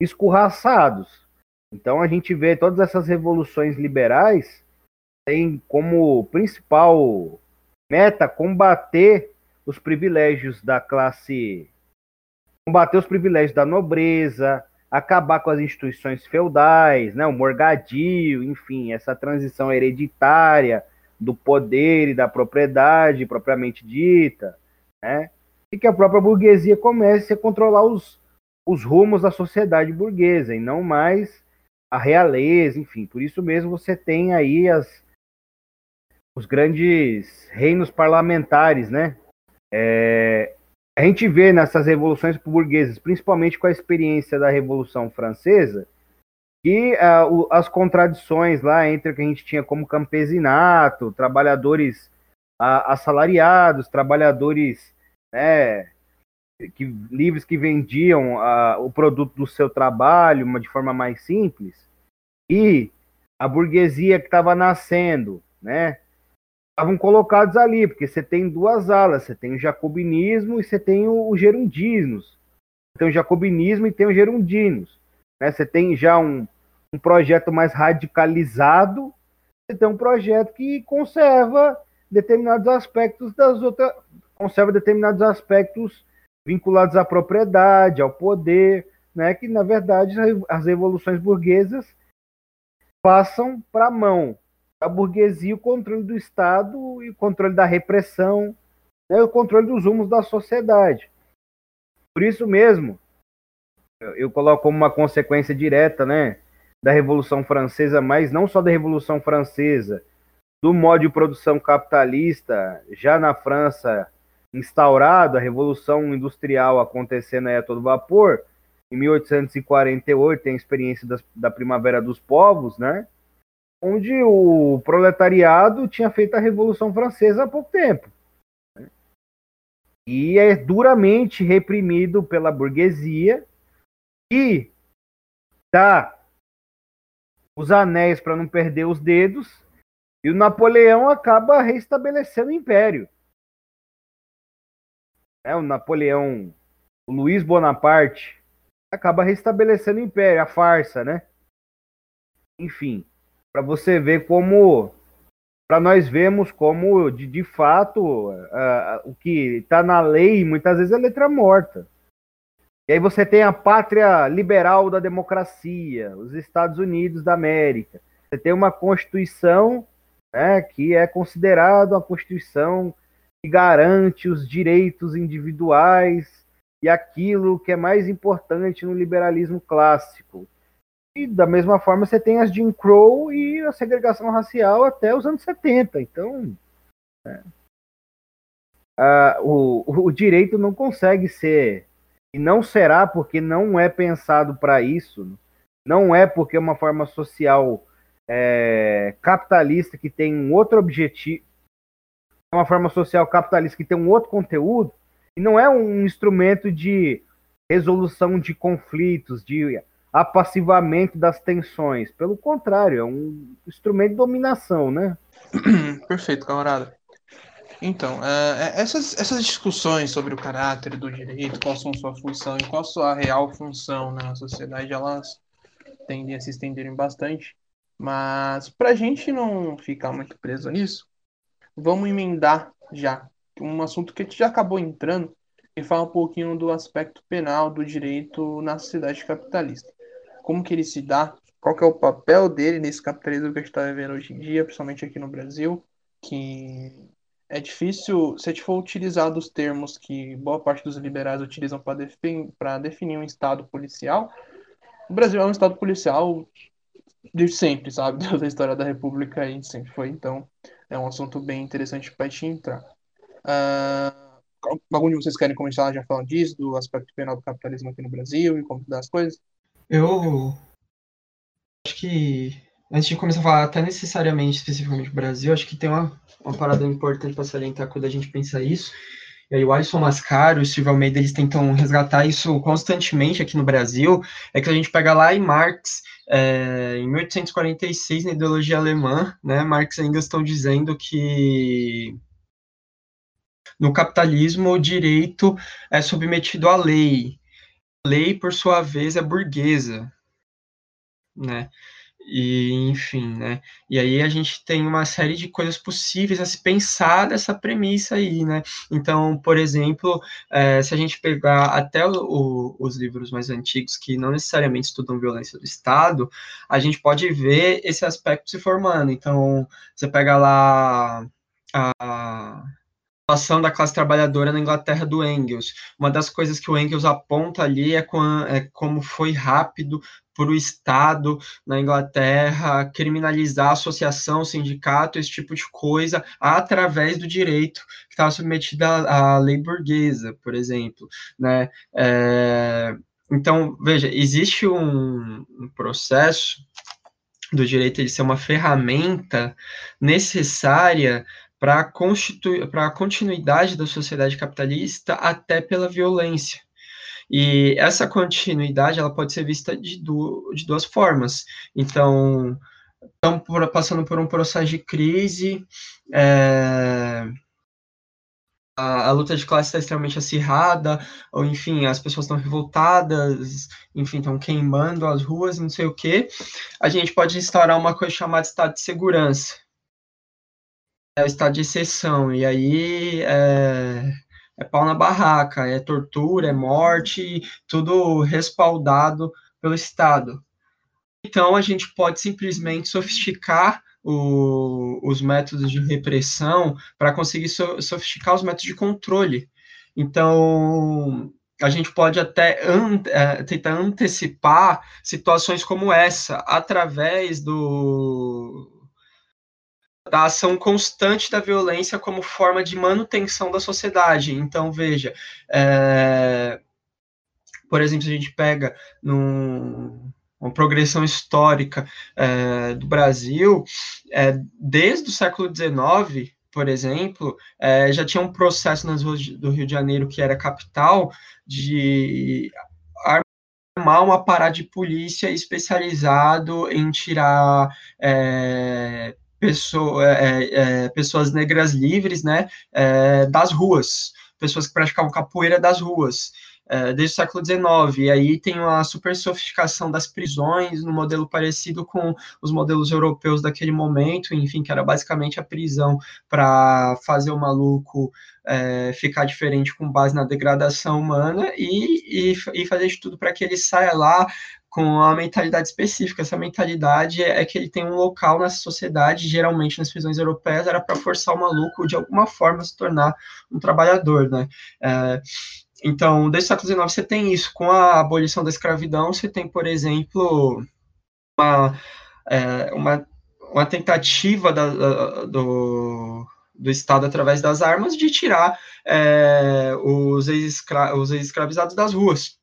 escorraçados. Então a gente vê todas essas revoluções liberais tem como principal meta combater os privilégios da classe, combater os privilégios da nobreza, acabar com as instituições feudais, né, o morgadio, enfim, essa transição hereditária do poder e da propriedade propriamente dita, né, e que a própria burguesia comece a controlar os, os rumos da sociedade burguesa e não mais a realeza, enfim, por isso mesmo você tem aí as, os grandes reinos parlamentares, né? É, a gente vê nessas revoluções burguesas, principalmente com a experiência da Revolução Francesa, que uh, o, as contradições lá entre o que a gente tinha como campesinato, trabalhadores assalariados, trabalhadores né, que, livres que vendiam o produto do seu trabalho de forma mais simples, e a burguesia que estava nascendo, né, estavam colocados ali, porque você tem duas alas, você tem o jacobinismo e você tem o, o gerundismo. Tem o jacobinismo e tem o gerundinos. Né? Você tem já um, um projeto mais radicalizado, você tem um projeto que conserva determinados aspectos das outras, conserva determinados aspectos vinculados à propriedade, ao poder, né? Que na verdade as revoluções burguesas passam para a mão a burguesia o controle do Estado e o controle da repressão, né, o controle dos rumos da sociedade. Por isso mesmo, eu coloco como uma consequência direta né, da Revolução Francesa, mas não só da Revolução Francesa, do modo de produção capitalista, já na França instaurado, a Revolução Industrial acontecendo aí a todo vapor, em 1848 tem a experiência das, da Primavera dos Povos, né? Onde o proletariado tinha feito a Revolução Francesa há pouco tempo. E é duramente reprimido pela burguesia e dá os anéis para não perder os dedos, e o Napoleão acaba restabelecendo o império. É, o Napoleão, o Luiz Bonaparte, acaba restabelecendo o império, a farsa, né? Enfim, para você ver como para nós vermos como de, de fato uh, o que está na lei muitas vezes é letra morta. E aí você tem a pátria liberal da democracia, os Estados Unidos da América. Você tem uma constituição né, que é considerada uma constituição que garante os direitos individuais e aquilo que é mais importante no liberalismo clássico. E da mesma forma você tem as Jim Crow e a segregação racial até os anos 70. Então, né, o, o direito não consegue ser e não será porque não é pensado para isso, não é porque é uma forma social é, capitalista que tem um outro objetivo, é uma forma social capitalista que tem um outro conteúdo, e não é um instrumento de resolução de conflitos, de apassivamento das tensões. Pelo contrário, é um instrumento de dominação, né? Perfeito, camarada. Então, é, é, essas, essas discussões sobre o caráter do direito, qual são sua função e qual sua real função na sociedade, elas tendem a se estenderem bastante. Mas, para a gente não ficar muito preso nisso, vamos emendar já um assunto que a gente já acabou entrando e falar um pouquinho do aspecto penal do direito na sociedade capitalista. Como que ele se dá, qual que é o papel dele nesse capitalismo que a gente está vivendo hoje em dia, principalmente aqui no Brasil, que é difícil, se a gente for utilizar os termos que boa parte dos liberais utilizam para defin definir um Estado policial, o Brasil é um Estado policial de sempre, sabe? Da história da República aí sempre foi, então é um assunto bem interessante para a gente entrar. Uh, algum de vocês querem começar já falando disso, do aspecto penal do capitalismo aqui no Brasil e como das coisas? Eu acho que antes de começar a falar até necessariamente especificamente do Brasil, acho que tem uma, uma parada importante para salientar quando a gente pensa isso. E aí o Alisson Mascaro e o Silvio Almeida, eles tentam resgatar isso constantemente aqui no Brasil, é que a gente pega lá em Marx, é, em 1846, na ideologia alemã, né, Marx ainda estão dizendo que no capitalismo o direito é submetido à lei. Lei, por sua vez, é burguesa, né? E, enfim, né? E aí a gente tem uma série de coisas possíveis a se pensar dessa premissa aí, né? Então, por exemplo, é, se a gente pegar até o, os livros mais antigos que não necessariamente estudam violência do Estado, a gente pode ver esse aspecto se formando. Então, você pega lá a situação da classe trabalhadora na Inglaterra do Engels. Uma das coisas que o Engels aponta ali é, com, é como foi rápido para o Estado na Inglaterra criminalizar associação, sindicato, esse tipo de coisa, através do direito que estava submetido à, à lei burguesa, por exemplo. Né? É, então, veja, existe um, um processo do direito ele ser uma ferramenta necessária para a continuidade da sociedade capitalista até pela violência. E essa continuidade ela pode ser vista de, du de duas formas. Então, estamos passando por um processo de crise, é, a, a, luta de classe está extremamente acirrada, ou enfim, as pessoas estão revoltadas, enfim, estão queimando as ruas, não sei o quê. A gente pode instaurar uma coisa chamada estado de segurança. É o estado de exceção, e aí é, é pau na barraca, é tortura, é morte, tudo respaldado pelo Estado. Então, a gente pode simplesmente sofisticar o, os métodos de repressão para conseguir so, sofisticar os métodos de controle. Então, a gente pode até é, tentar antecipar situações como essa através do, da ação constante da violência como forma de manutenção da sociedade. Então, veja, é, por exemplo, se a gente pega num, uma progressão histórica é, do Brasil, é, desde o século XIX, por exemplo, é, já tinha um processo nas ruas do Rio de Janeiro, que era capital, de armar um aparato de polícia especializado em tirar é, pessoa, é, é, é, pessoas negras livres, né, é, das ruas, pessoas que praticavam capoeira das ruas. é, desde o século XIX. E aí tem uma super sofisticação das prisões, no modelo parecido com os modelos europeus daquele momento, enfim, que era basicamente a prisão para fazer o maluco é, ficar diferente com base na degradação humana e, e, e fazer de tudo para que ele saia lá com uma mentalidade específica. Essa mentalidade é, é que ele tem um local na sociedade, geralmente nas prisões europeias, era para forçar o maluco de alguma forma a se tornar um trabalhador, né? É, então, desde o século XIX você tem isso. Com a abolição da escravidão, você tem, por exemplo, uma, é, uma, uma tentativa da, da, do, do Estado, através das armas, de tirar é, os ex-escravizados das ruas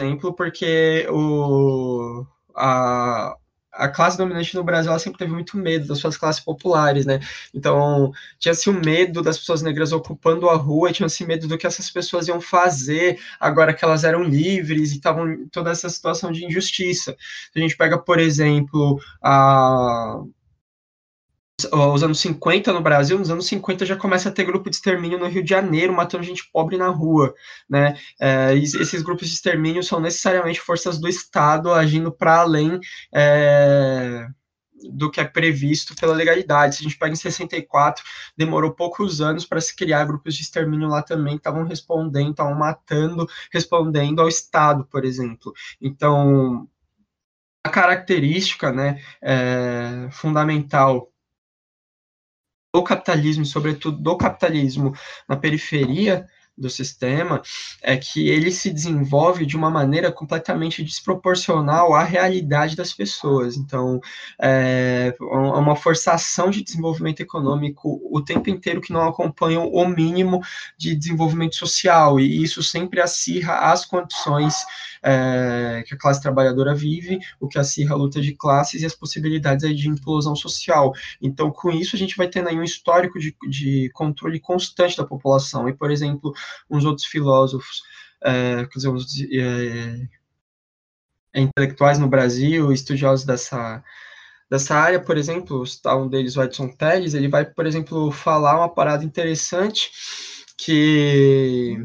exemplo, porque o, a, a classe dominante no Brasil ela sempre teve muito medo das suas classes populares, né? Então, tinha-se o medo das pessoas negras ocupando a rua, tinha-se medo do que essas pessoas iam fazer agora que elas eram livres e estavam toda essa situação de injustiça. A gente pega, por exemplo, a os anos 50 no Brasil, nos anos 50 já começa a ter grupo de extermínio no Rio de Janeiro, matando gente pobre na rua, né? É, esses grupos de extermínio são necessariamente forças do Estado agindo para além é, do que é previsto pela legalidade. Se a gente pega em 64, demorou poucos anos para se criar grupos de extermínio lá também, estavam respondendo, estavam matando, respondendo ao Estado, por exemplo. Então, a característica né, é, fundamental do capitalismo, sobretudo do capitalismo na periferia do sistema, é que ele se desenvolve de uma maneira completamente desproporcional à realidade das pessoas. Então, é uma forçação de desenvolvimento econômico o tempo inteiro que não acompanha o mínimo de desenvolvimento social, e isso sempre acirra as condições é, que a classe trabalhadora vive, o que acirra a luta de classes e as possibilidades aí de implosão social. Então, com isso, a gente vai tendo aí um histórico de, de controle constante da população. E, por exemplo, uns outros filósofos, é, quer dizer, uns, é, intelectuais no Brasil, estudiosos dessa, dessa área, por exemplo, um deles, o Edson Telles, ele vai, por exemplo, falar uma parada interessante que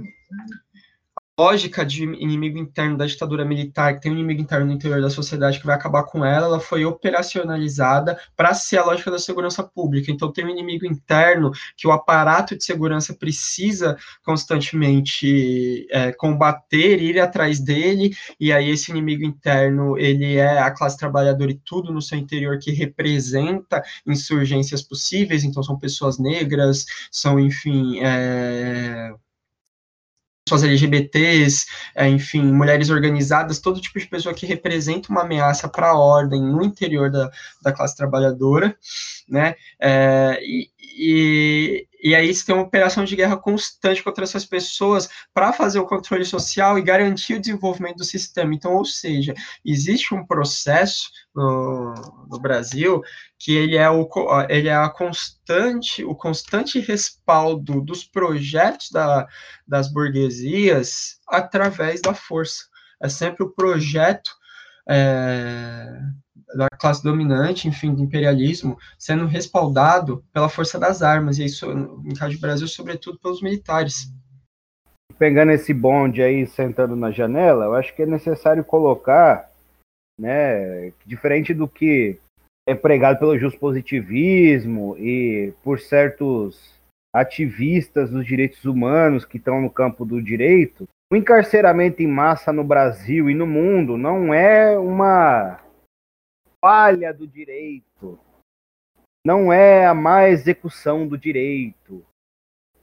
lógica de inimigo interno da ditadura militar, que tem um inimigo interno no interior da sociedade que vai acabar com ela, ela foi operacionalizada para ser a lógica da segurança pública. Então, tem um inimigo interno que o aparato de segurança precisa constantemente é, combater, ir atrás dele, e aí esse inimigo interno, ele é a classe trabalhadora e tudo no seu interior que representa insurgências possíveis, então são pessoas negras, são, enfim, é, pessoas LGBTs, é, enfim, mulheres organizadas, todo tipo de pessoa que representa uma ameaça para a ordem no interior da, da classe trabalhadora, né? É, e, e aí você tem uma operação de guerra constante contra essas pessoas para fazer o controle social e garantir o desenvolvimento do sistema. Então, ou seja, existe um processo no, no Brasil que ele é, o, ele é a constante, o constante respaldo dos projetos da, das burguesias através da força. É sempre o projeto é, da classe dominante, enfim, do imperialismo, sendo respaldado pela força das armas, e isso, no caso do Brasil, sobretudo pelos militares. Pegando esse bonde aí, sentando na janela, eu acho que é necessário colocar, né, diferente do que é pregado pelo positivismo e por certos ativistas dos direitos humanos que estão no campo do direito, o encarceramento em massa no Brasil e no mundo não é uma falha do direito, não é a má execução do direito.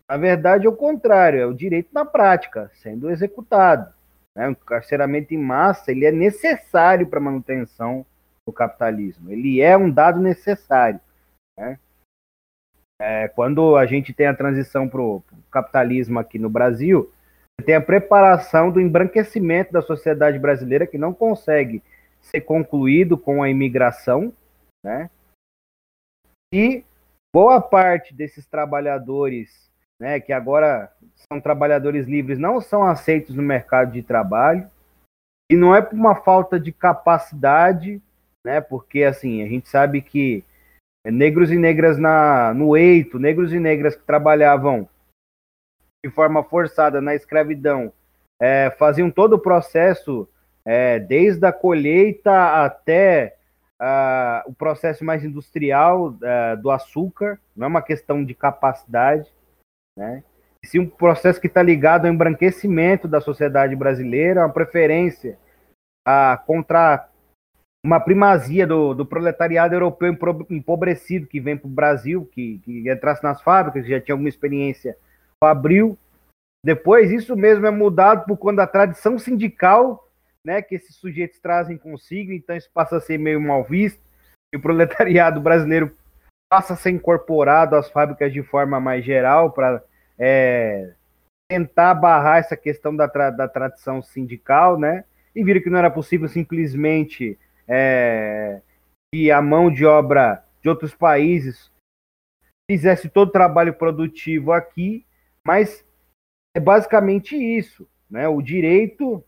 Na verdade, é o contrário, é o direito na prática, sendo executado. Né? O encarceramento em massa ele é necessário para a manutenção do capitalismo. Ele é um dado necessário. Né? É, quando a gente tem a transição para o capitalismo aqui no Brasil, tem a preparação do embranquecimento da sociedade brasileira que não consegue ser concluído com a imigração, né? E boa parte desses trabalhadores, né, que agora são trabalhadores livres, não são aceitos no mercado de trabalho. E não é por uma falta de capacidade, né? Porque assim, a gente sabe que negros e negras na no eito, negros e negras que trabalhavam de forma forçada na escravidão é, faziam todo o processo, é, desde a colheita até uh, o processo mais industrial uh, do açúcar, não é uma questão de capacidade, né? sim um processo que está ligado ao embranquecimento da sociedade brasileira, uma preferência a, contra uma primazia do, do proletariado europeu empobrecido que vem para o Brasil, que, que entrasse nas fábricas, já tinha alguma experiência fabril. Depois, isso mesmo é mudado por quando a tradição sindical né, que esses sujeitos trazem consigo, então isso passa a ser meio mal visto, e o proletariado brasileiro passa a ser incorporado às fábricas de forma mais geral para é, tentar barrar essa questão da, tra da tradição sindical, né? E viram que não era possível simplesmente é, que a mão de obra de outros países fizesse todo o trabalho produtivo aqui, mas é basicamente isso, né? O direito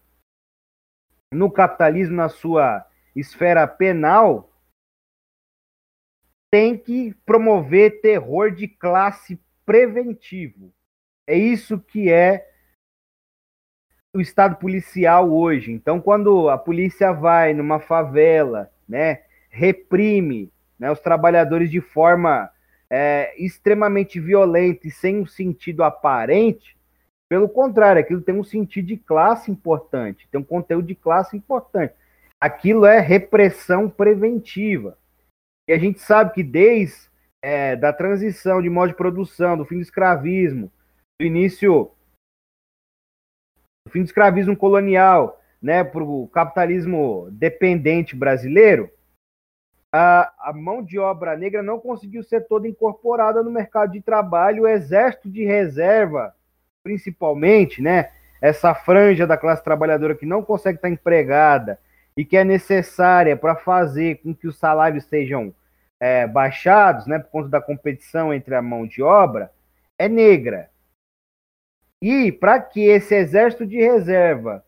no capitalismo, na sua esfera penal, tem que promover terror de classe preventivo. É isso que é o estado policial hoje. Então, quando a polícia vai numa favela, né, reprime né, os trabalhadores de forma é, extremamente violenta e sem um sentido aparente, pelo contrário, aquilo tem um sentido de classe importante, tem um conteúdo de classe importante. Aquilo é repressão preventiva. E a gente sabe que desde é, da transição de modo de produção, do fim do escravismo, do início do fim do escravismo colonial, né, para o capitalismo dependente brasileiro, a, a mão de obra negra não conseguiu ser toda incorporada no mercado de trabalho. O exército de reserva principalmente, né, essa franja da classe trabalhadora que não consegue estar empregada e que é necessária para fazer com que os salários sejam é, baixados, né, por conta da competição entre a mão de obra, é negra. E para que esse exército de reserva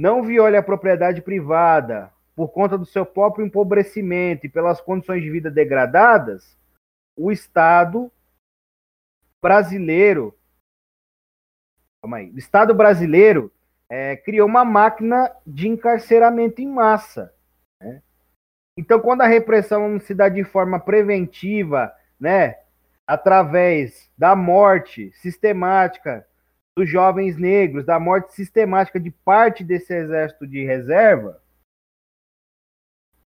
não viole a propriedade privada por conta do seu próprio empobrecimento e pelas condições de vida degradadas, o Estado brasileiro Calma aí. O Estado brasileiro é, criou uma máquina de encarceramento em massa. Né? Então, quando a repressão se dá de forma preventiva, né, através da morte sistemática dos jovens negros, da morte sistemática de parte desse exército de reserva,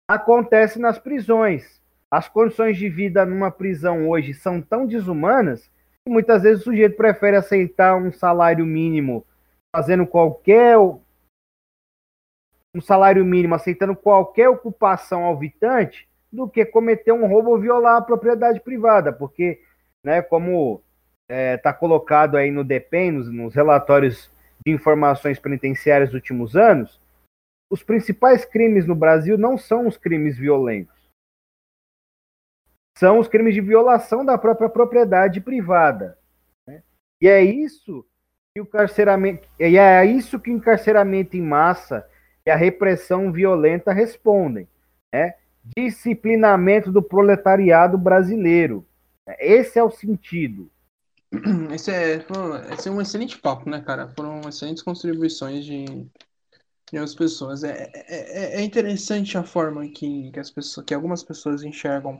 acontece nas prisões. As condições de vida numa prisão hoje são tão desumanas muitas vezes o sujeito prefere aceitar um salário mínimo fazendo qualquer um salário mínimo aceitando qualquer ocupação alvitante do que cometer um roubo ou violar a propriedade privada, porque, né, como está é, tá colocado aí no DEPEN, nos, nos relatórios de informações penitenciárias dos últimos anos, os principais crimes no Brasil não são os crimes violentos são os crimes de violação da própria propriedade privada. Né? E é isso que o carceramento, e é isso que o encarceramento em massa e a repressão violenta respondem. Né? Disciplinamento do proletariado brasileiro. Esse é o sentido. Esse é, esse é um excelente papo, né, cara? Foram excelentes contribuições de, de algumas pessoas. É, é, é, é interessante a forma que, que, as pessoas, que algumas pessoas enxergam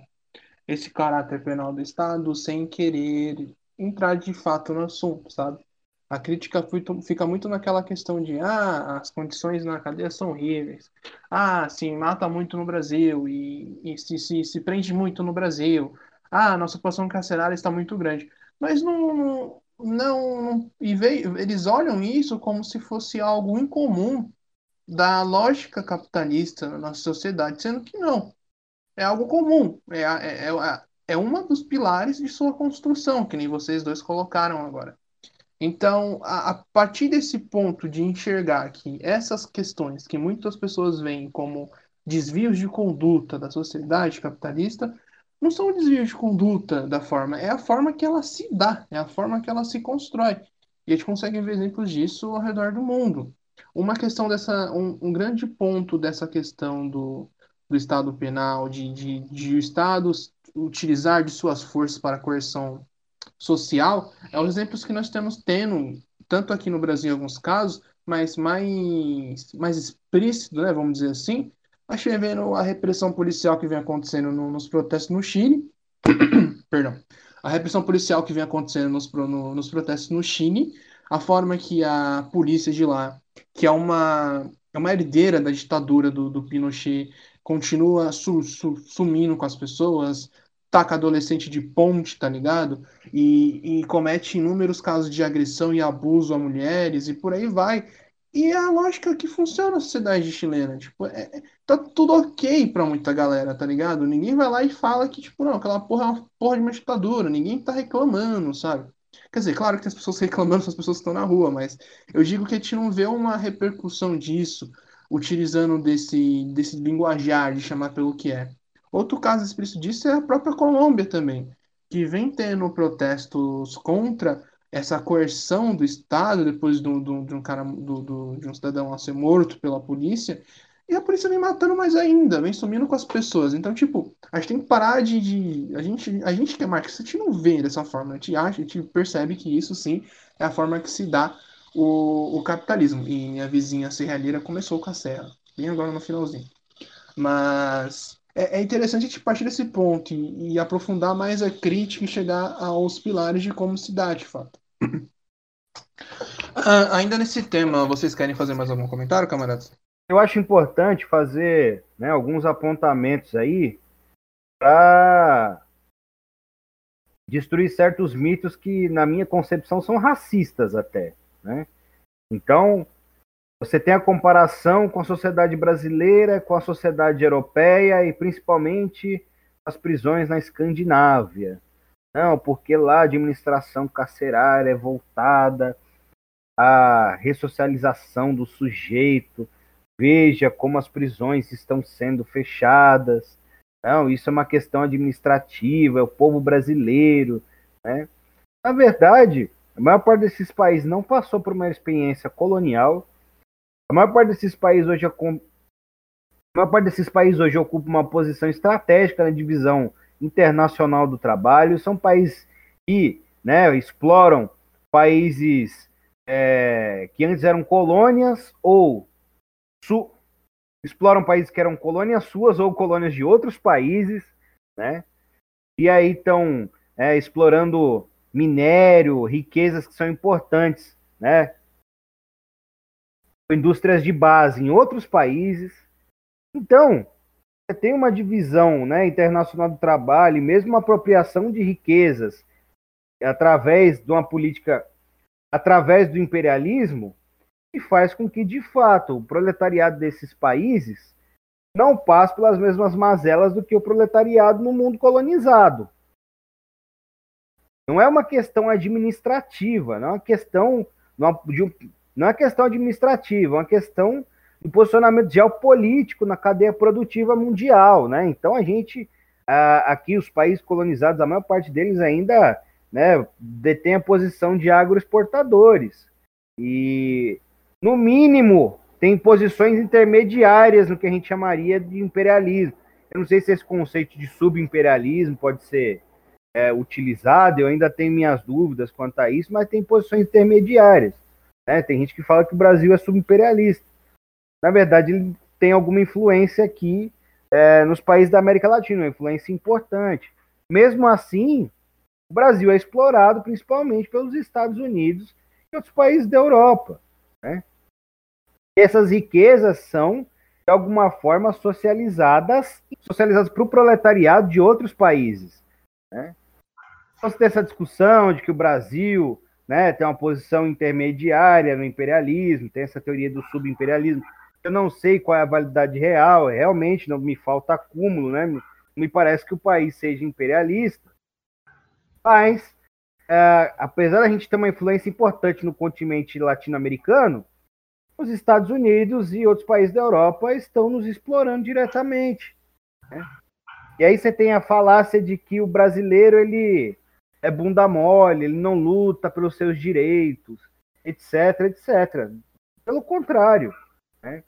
esse caráter penal do Estado sem querer entrar de fato no assunto, sabe? A crítica fica muito naquela questão de ah, as condições na cadeia são horríveis. Ah, se mata muito no Brasil e, e se, se, se, prende muito no Brasil. Ah, nossa população carcerária está muito grande. Mas não, não, não e veio, eles olham isso como se fosse algo incomum da lógica capitalista na nossa sociedade, sendo que não é algo comum, é, é, é, é uma dos pilares de sua construção, que nem vocês dois colocaram agora. Então, a, a, partir desse ponto de enxergar que essas questões que muitas pessoas veem como desvios de conduta da sociedade capitalista, não são desvios de conduta da forma, é a forma que ela se dá, é a forma que ela se constrói. E a gente consegue ver exemplos disso ao redor do mundo. Uma questão dessa, um, um grande ponto dessa questão do, do Estado penal, de, de, de o Estado utilizar de suas forças para coerção social, é os exemplos que nós temos tendo, tanto aqui no Brasil em alguns casos, mais, mais, mais explícito, né, vamos dizer assim, achei vendo a repressão policial que vem acontecendo no, nos protestos no Chile. Perdão. A repressão policial que vem acontecendo nos, no, nos protestos no Chile, a forma que a polícia de lá, que é uma, é uma herdeira da ditadura do, do Pinochet, continua su, su, sumindo com as pessoas, taca adolescente de ponte, tá ligado? E, e comete inúmeros casos de agressão e abuso a mulheres e por aí vai. E é a lógica que funciona na sociedade chilena. Tipo, é, é tá tudo ok pra muita galera, tá ligado? Ninguém vai lá e fala que, tipo, não, aquela porra é uma porra de uma ditadura. Ninguém tá reclamando, sabe? Quer dizer, claro que tem as pessoas reclamando, são as pessoas que estão na rua, mas eu digo que a gente não vê uma repercussão disso, utilizando desse, desse linguajar de chamar pelo que é. Outro caso explícito disso é a própria Colômbia também, que vem tendo protestos contra essa coerção do Estado depois do, do, de um cara do, do, de um cidadão a ser morto pela polícia e a polícia vem matando mais ainda, vem sumindo com as pessoas. Então, tipo, a gente tem que parar de. de a, gente, a gente que é marxista, a gente não vê dessa forma. A gente acha, a gente percebe que isso sim é a forma que se dá o, o capitalismo. E minha vizinha serralheira começou com a serra, bem agora no finalzinho. Mas é, é interessante a gente partir desse ponto e, e, aprofundar mais a crítica e chegar aos pilares de como se dá, de fato. Ah, ainda nesse tema, vocês querem fazer mais algum comentário, camaradas? Eu acho importante fazer né, alguns apontamentos aí para destruir certos mitos que, na minha concepção, são racistas até. Né? Então, você tem a comparação com a sociedade brasileira, com a sociedade europeia e principalmente as prisões na Escandinávia. Não, porque lá a administração carcerária é voltada à ressocialização do sujeito. Veja como as prisões estão sendo fechadas. Não, isso é uma questão administrativa, é o povo brasileiro. Né? Na verdade, a maior parte desses países não passou por uma experiência colonial a maior parte desses países hoje a maior parte desses países hoje ocupa uma posição estratégica na divisão internacional do trabalho. São países que né, exploram países é, que antes eram colônias ou su exploram países que eram colônias suas ou colônias de outros países, né? E aí estão é, explorando minério, riquezas que são importantes, né? indústrias de base em outros países. Então, tem uma divisão né, internacional do trabalho e mesmo uma apropriação de riquezas através de uma política, através do imperialismo, que faz com que, de fato, o proletariado desses países não passe pelas mesmas mazelas do que o proletariado no mundo colonizado. Não é uma questão administrativa, não é uma questão de não é questão administrativa, é uma questão do posicionamento geopolítico na cadeia produtiva mundial, né? Então a gente aqui os países colonizados, a maior parte deles ainda, né, detém a posição de agroexportadores e no mínimo tem posições intermediárias no que a gente chamaria de imperialismo. Eu não sei se esse conceito de subimperialismo pode ser é, utilizado, eu ainda tenho minhas dúvidas quanto a isso, mas tem posições intermediárias. Né? Tem gente que fala que o Brasil é subimperialista. Na verdade, ele tem alguma influência aqui é, nos países da América Latina, uma influência importante. Mesmo assim, o Brasil é explorado principalmente pelos Estados Unidos e outros países da Europa. Né? essas riquezas são, de alguma forma, socializadas socializadas para o proletariado de outros países. Né? Então, você tem essa discussão de que o Brasil né, tem uma posição intermediária no imperialismo, tem essa teoria do subimperialismo. Eu não sei qual é a validade real, realmente não me falta acúmulo, né? Me parece que o país seja imperialista, mas é, apesar da gente ter uma influência importante no continente latino-americano, os Estados Unidos e outros países da Europa estão nos explorando diretamente. Né? E aí você tem a falácia de que o brasileiro ele é bunda mole, ele não luta pelos seus direitos, etc, etc. Pelo contrário, né?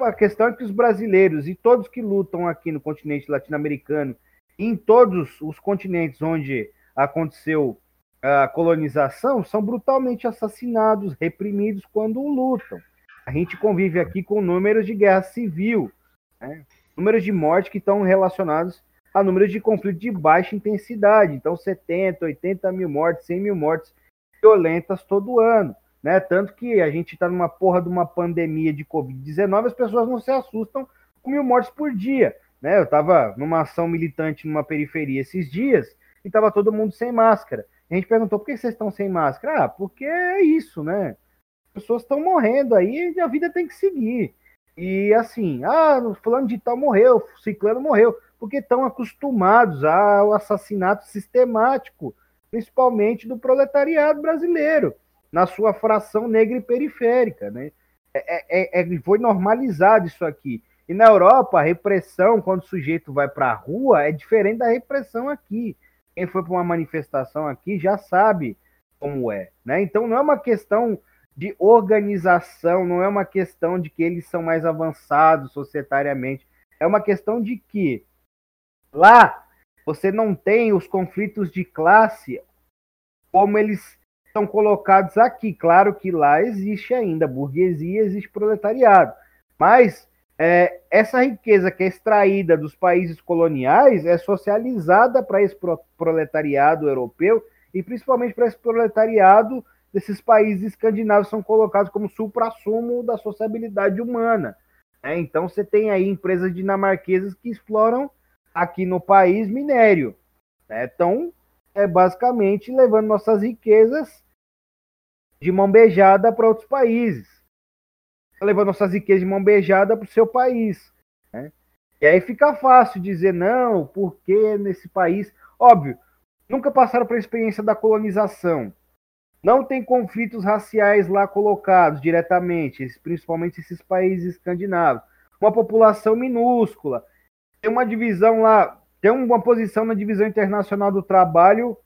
A questão é que os brasileiros e todos que lutam aqui no continente latino-americano, em todos os continentes onde aconteceu a colonização, são brutalmente assassinados, reprimidos quando lutam. a gente convive aqui com números de guerra civil, né? números de morte que estão relacionados a números de conflito de baixa intensidade. Então, 70, 80 mil mortes, 100 mil mortes violentas todo ano. Né? Tanto que a gente está numa porra de uma pandemia de Covid-19, as pessoas não se assustam com mil mortes por dia. Né? Eu estava numa ação militante numa periferia esses dias e estava todo mundo sem máscara. A gente perguntou por que vocês estão sem máscara? Ah, porque é isso, né? As pessoas estão morrendo aí e a vida tem que seguir. E assim, ah, fulano de tal morreu, ciclano morreu, porque estão acostumados ao assassinato sistemático, principalmente do proletariado brasileiro, na sua fração negra e periférica, né? É, é, é, foi normalizado isso aqui. E na Europa, a repressão, quando o sujeito vai para a rua, é diferente da repressão aqui. Quem foi para uma manifestação aqui já sabe como é. Né? Então não é uma questão de organização, não é uma questão de que eles são mais avançados societariamente. É uma questão de que lá você não tem os conflitos de classe como eles são colocados aqui. Claro que lá existe ainda burguesia, existe proletariado. Mas é, essa riqueza que é extraída dos países coloniais é socializada para esse proletariado europeu e principalmente para esse proletariado desses países escandinavos são colocados como supra-sumo da sociabilidade humana. Né? Então você tem aí empresas dinamarquesas que exploram aqui no país minério. Né? Então, é basicamente levando nossas riquezas de mão beijada para outros países. Levando nossas riquezas de mão beijada para o seu país. Né? E aí fica fácil dizer, não, porque nesse país. Óbvio, nunca passaram pela experiência da colonização. Não tem conflitos raciais lá colocados diretamente, principalmente esses países escandinavos. Uma população minúscula. Tem uma divisão lá, tem uma posição na divisão internacional do trabalho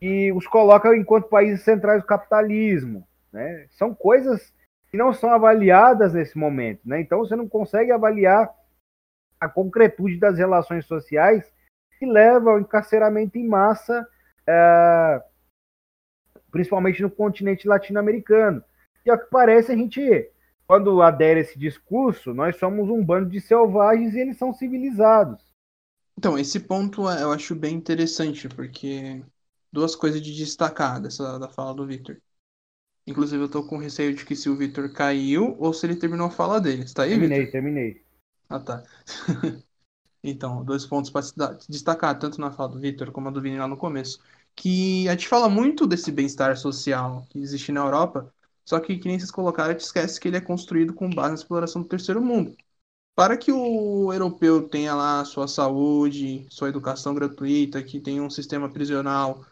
e os coloca enquanto países centrais do capitalismo. Né? São coisas que não são avaliadas nesse momento. Né? Então você não consegue avaliar a concretude das relações sociais que levam ao encarceramento em massa. É principalmente no continente latino-americano. E ao que parece, a gente, quando adere a esse discurso, nós somos um bando de selvagens e eles são civilizados. Então, esse ponto é, eu acho bem interessante, porque duas coisas de destacar dessa da fala do Victor. Inclusive, eu tô com receio de que se o Victor caiu ou se ele terminou a fala dele. Está aí, Terminei, Victor? terminei. Ah, tá. então, dois pontos para destacar, tanto na fala do Victor como a do Vini lá no começo que a gente fala muito desse bem-estar social que existe na Europa, só que, que nem vocês colocaram, a gente esquece que ele é construído com base na exploração do terceiro mundo. Para que o europeu tenha lá sua saúde, sua educação gratuita, que tenha um sistema prisional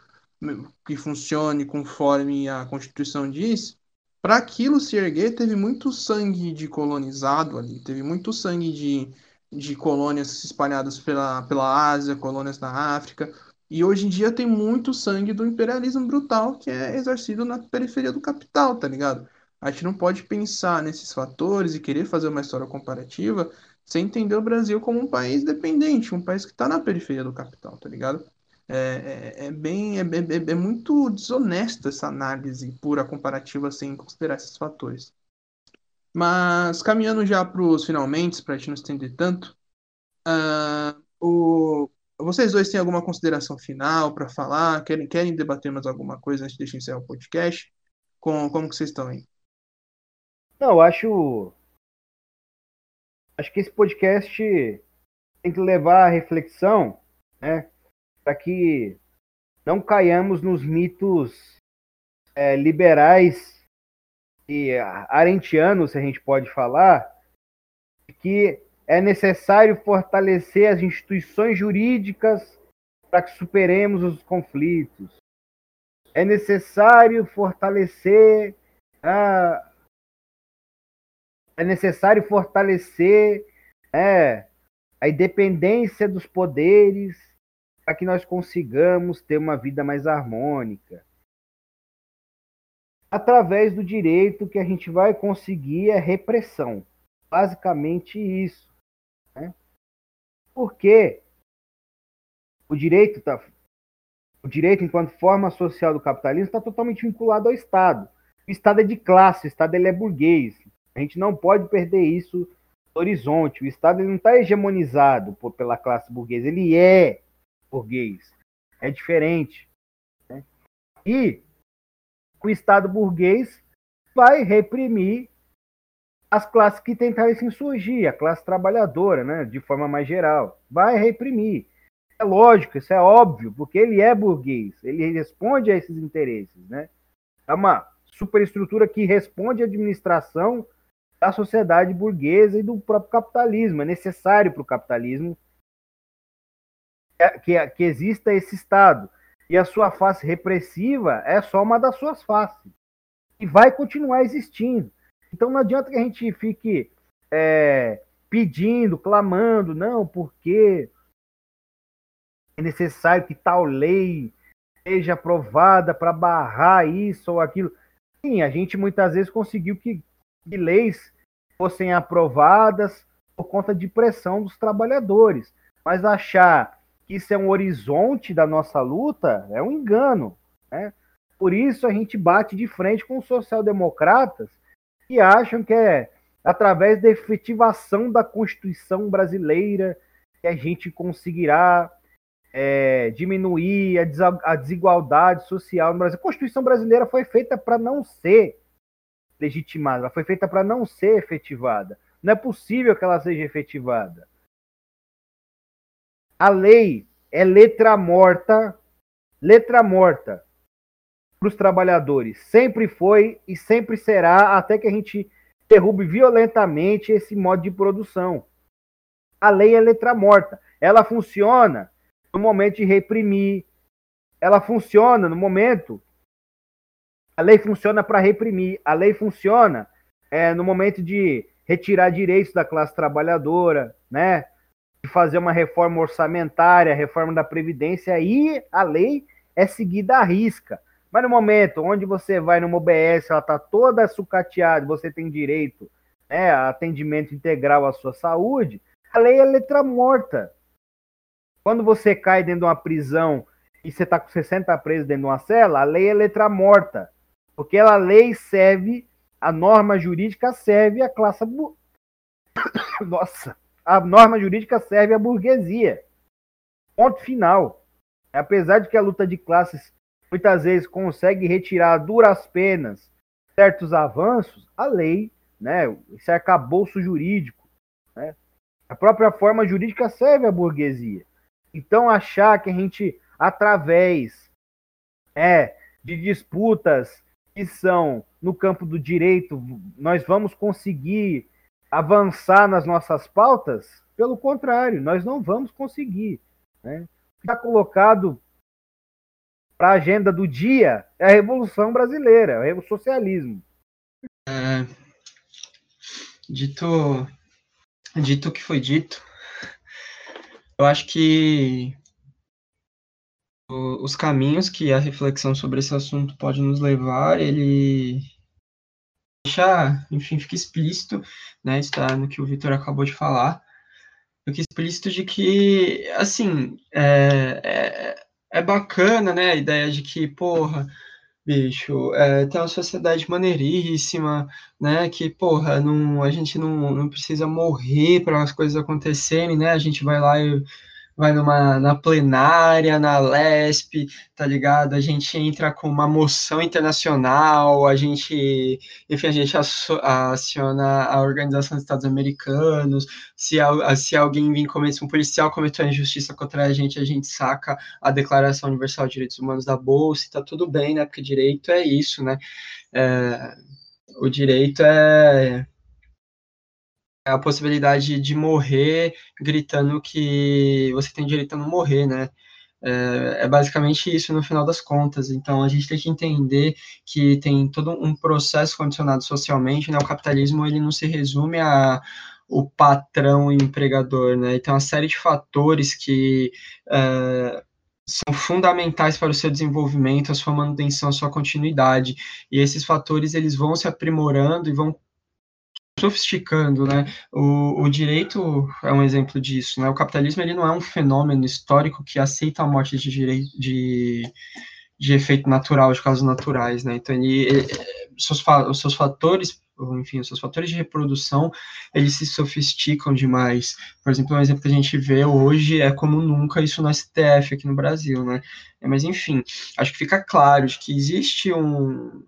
que funcione conforme a Constituição diz, para aquilo se erguer, teve muito sangue de colonizado ali, teve muito sangue de, de colônias espalhadas pela, pela Ásia, colônias na África, e hoje em dia tem muito sangue do imperialismo brutal que é exercido na periferia do capital, tá ligado? A gente não pode pensar nesses fatores e querer fazer uma história comparativa sem entender o Brasil como um país dependente, um país que está na periferia do capital, tá ligado? É, é, é bem, é, é, é, muito desonesta essa análise pura comparativa sem considerar esses fatores. Mas caminhando já para os finalmente, para a gente não estender tanto, uh, o, vocês dois têm alguma consideração final para falar? Querem, querem debater mais alguma coisa antes de encerrar o podcast? Com, como que vocês estão aí? Não, acho. Acho que esse podcast tem que levar a reflexão, né? Para que não caiamos nos mitos é, liberais e arentianos, se a gente pode falar, que é necessário fortalecer as instituições jurídicas para que superemos os conflitos. É necessário fortalecer a é necessário fortalecer é, a independência dos poderes para que nós consigamos ter uma vida mais harmônica. Através do direito que a gente vai conseguir a repressão. Basicamente isso. Porque o direito tá, o direito enquanto forma social do capitalismo está totalmente vinculado ao Estado. O Estado é de classe, o Estado ele é burguês. A gente não pode perder isso no horizonte. O Estado não está hegemonizado por, pela classe burguesa, ele é burguês. É diferente. Né? E o Estado burguês vai reprimir as classes que tentarem se insurgir, a classe trabalhadora, né, de forma mais geral. Vai reprimir. É lógico, isso é óbvio, porque ele é burguês, ele responde a esses interesses. Né? É uma superestrutura que responde à administração da sociedade burguesa e do próprio capitalismo. É necessário para o capitalismo que, que exista esse Estado. E a sua face repressiva é só uma das suas faces. E vai continuar existindo. Então não adianta que a gente fique é, pedindo, clamando, não, porque é necessário que tal lei seja aprovada para barrar isso ou aquilo. Sim, a gente muitas vezes conseguiu que, leis fossem aprovadas por conta de pressão dos trabalhadores. Mas achar que isso é um horizonte da nossa luta é um engano. Né? Por isso a gente bate de frente com os social-democratas que acham que é através da efetivação da Constituição brasileira que a gente conseguirá é, diminuir a, desigualdade social no Brasil. A Constituição brasileira foi feita para não ser legitimada, ela foi feita para não ser efetivada. Não é possível que ela seja efetivada. A lei é letra morta, letra morta para os trabalhadores. Sempre foi e sempre será até que a gente derrube violentamente esse modo de produção. A lei é letra morta. Ela funciona no momento de reprimir. Ela funciona no momento. A lei funciona para reprimir. A lei funciona é, no momento de retirar direitos da classe trabalhadora, né? De fazer uma reforma orçamentária, reforma da Previdência, e a lei é seguida à risca. Mas no momento onde você vai numa OBS, ela está toda sucateada, você tem direito né, a atendimento integral à sua saúde, a lei é letra morta. Quando você cai dentro de uma prisão e você está com 60 presos dentro de uma cela, a lei é letra morta. Porque a lei serve, a norma jurídica serve a classe. Bu... Nossa! A norma jurídica serve à burguesia. Ponto final. Apesar de que a luta de classes muitas vezes consegue retirar duras penas certos avanços, a lei, né, esse arcabouço jurídico, né, a própria forma jurídica serve à burguesia. Então, achar que a gente, através é, de disputas que são no campo do direito, nós vamos conseguir avançar nas nossas pautas, pelo contrário, nós não vamos conseguir. Né? Está colocado para a agenda do dia é a Revolução Brasileira, é o socialismo. É, dito, dito o que foi dito, eu acho que os caminhos que a reflexão sobre esse assunto pode nos levar, ele deixa, enfim, fica explícito, né, está no que o Vitor acabou de falar, fica explícito de que, assim, é, é, é bacana, né, a ideia de que, porra, bicho, é, tem uma sociedade maneiríssima, né, que, porra, não, a gente não, não precisa morrer para as coisas acontecerem, né, a gente vai lá e vai numa na plenária, na LESP, tá ligado? A gente entra com uma moção internacional, a gente, enfim, a gente aciona a Organização dos Estados Americanos, se, se alguém vir cometer, um policial cometeu injustiça contra a gente, a gente saca a Declaração Universal de Direitos Humanos da Bolsa, e tá tudo bem, né? Porque direito é isso, né? É, o direito é a possibilidade de morrer gritando que você tem direito a não morrer, né? É, é, basicamente isso no final das contas. Então a gente tem que entender que tem todo um processo condicionado socialmente, né? O capitalismo ele não se resume a o patrão e o empregador, né? E tem uma série de fatores que é, são fundamentais para o seu desenvolvimento, a sua manutenção, a sua continuidade. E esses fatores eles vão se aprimorando e vão sofisticando, né? O, o direito é um exemplo disso, né? O capitalismo ele não é um fenômeno histórico que aceita a morte de direito de, de efeito natural, de causas naturais, né? Então ele, ele seus, os seus fatores enfim, os seus fatores de reprodução, eles se sofisticam demais. Por exemplo, um exemplo que a gente vê hoje é como nunca isso no STF aqui no Brasil, né? Mas, enfim, acho que fica claro de que existe um,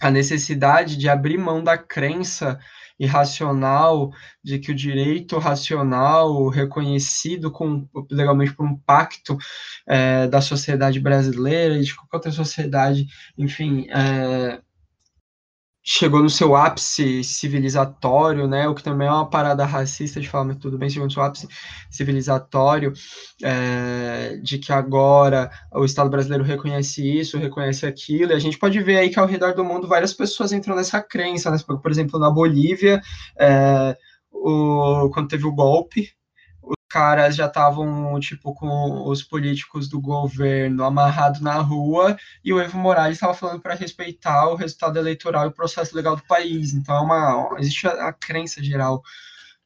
a necessidade de abrir mão da crença irracional de que o direito racional reconhecido com, legalmente por um pacto é, da sociedade brasileira e de qualquer outra sociedade, enfim, é, chegou no seu ápice civilizatório, né, o que também é uma parada racista de falar, mas tudo bem, chegou no seu ápice civilizatório, é, de que agora o Estado brasileiro reconhece isso, reconhece aquilo, e a gente pode ver aí que ao redor do mundo várias pessoas entram nessa crença, né, por exemplo, na Bolívia, é, o, quando teve o golpe, caras já estavam, tipo, com os políticos do governo amarrados na rua e o Evo Morales estava falando para respeitar o resultado eleitoral e o processo legal do país. Então, é uma, existe a, a crença geral,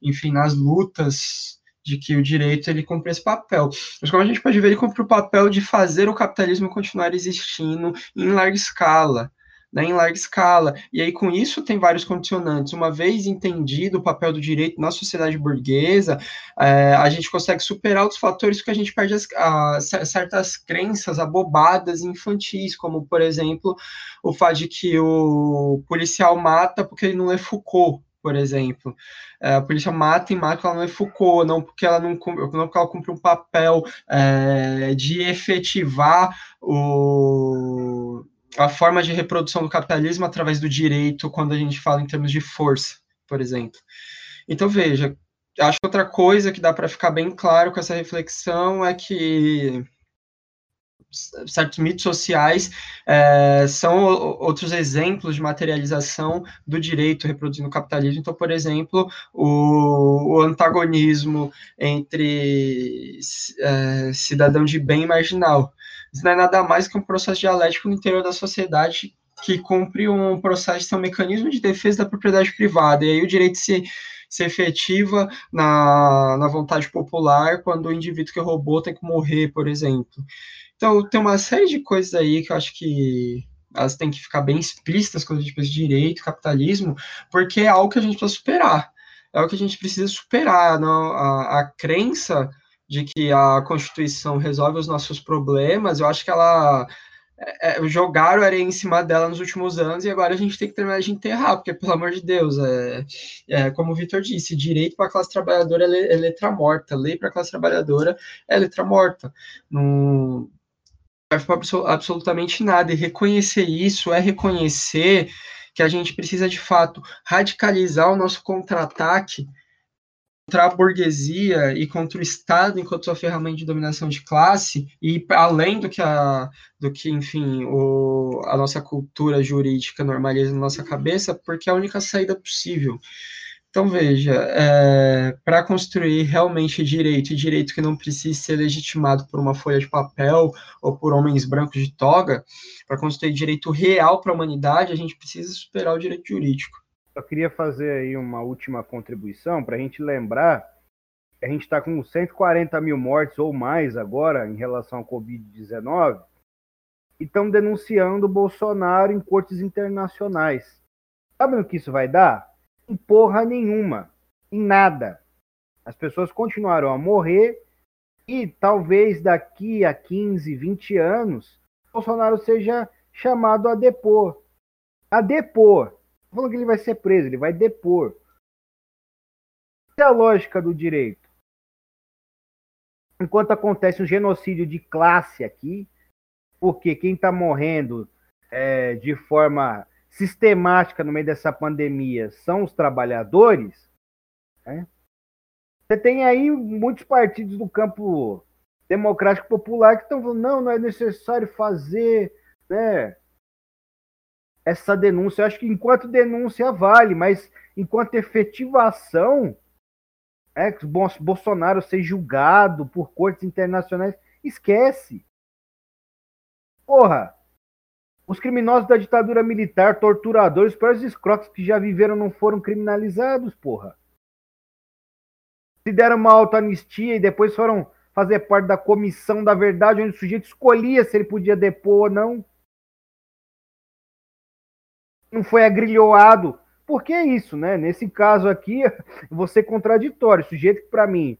enfim, nas lutas de que o direito ele cumpre esse papel. Mas como a gente pode ver, ele cumpre o papel de fazer o capitalismo continuar existindo em larga escala né, em larga escala. E aí, com isso, tem vários condicionantes. Uma vez entendido o papel do direito na sociedade burguesa, é, a gente consegue superar os fatores que a gente perde as, a, certas crenças abobadas infantis, como, por exemplo, o fato de que o policial mata porque ele não é Foucault, por exemplo. É, a polícia mata e mata ela não é Foucault, não porque ela não, não porque ela cumpre um papel é, de efetivar o a forma de reprodução do capitalismo através do direito, quando a gente fala em termos de força, por exemplo. Então, veja, acho que outra coisa que dá para ficar bem claro com essa reflexão é que certos mitos sociais é, são outros exemplos de materialização do direito reproduzindo o capitalismo. Então, por exemplo, o, o antagonismo entre é, cidadão de bem e marginal. Isso não é nada mais que um processo dialético no interior da sociedade que cumpre um processo um mecanismo de defesa da propriedade privada. E aí o direito se, se efetiva na, na vontade popular quando o indivíduo que roubou tem que morrer, por exemplo. Então, tem uma série de coisas aí que eu acho que elas têm que ficar bem explícitas quando a gente pensa em direito, capitalismo, porque é algo que a gente precisa superar. É algo que a gente precisa superar. Não? A, a crença de que a Constituição resolve os nossos problemas, eu acho que ela é, é, jogaram areia em cima dela nos últimos anos e agora a gente tem que terminar de enterrar, porque, pelo amor de Deus, é, é como o Vitor disse, direito para a classe trabalhadora é, é, letra morta, lei para a classe trabalhadora é letra morta. Não serve para absolutamente nada. E reconhecer isso é reconhecer que a gente precisa, de fato, radicalizar o nosso contra-ataque contra a burguesia e contra o Estado enquanto sua ferramenta de dominação de classe e além do que a do que enfim o, a nossa cultura jurídica normaliza na nossa cabeça porque é a única saída possível. Então veja é, para construir realmente direito e direito que não precise ser legitimado por uma folha de papel ou por homens brancos de toga para construir direito real para a humanidade a gente precisa superar o direito jurídico só queria fazer aí uma última contribuição para a gente lembrar a gente está com 140 mil mortes ou mais agora em relação ao Covid-19 e estão denunciando o Bolsonaro em cortes internacionais. Sabe o que isso vai dar? Em porra nenhuma, em nada. As pessoas continuarão a morrer e talvez daqui a 15, 20 anos, Bolsonaro seja chamado a depor. A depor falando que ele vai ser preso, ele vai depor. Essa é a lógica do direito. Enquanto acontece um genocídio de classe aqui, porque quem está morrendo é, de forma sistemática no meio dessa pandemia são os trabalhadores, né? você tem aí muitos partidos do campo democrático popular que estão falando, não, não é necessário fazer né, essa denúncia. Eu acho que enquanto denúncia vale, mas enquanto efetivação, é, que Bolsonaro ser julgado por cortes internacionais, esquece. Porra, os criminosos da ditadura militar, torturadores, os escrotos que já viveram não foram criminalizados, porra. Se deram uma auto-anistia e depois foram fazer parte da comissão da verdade, onde o sujeito escolhia se ele podia depor ou não não foi agrilhoado Porque é isso, né? Nesse caso aqui, vou ser contraditório. O sujeito que, para mim,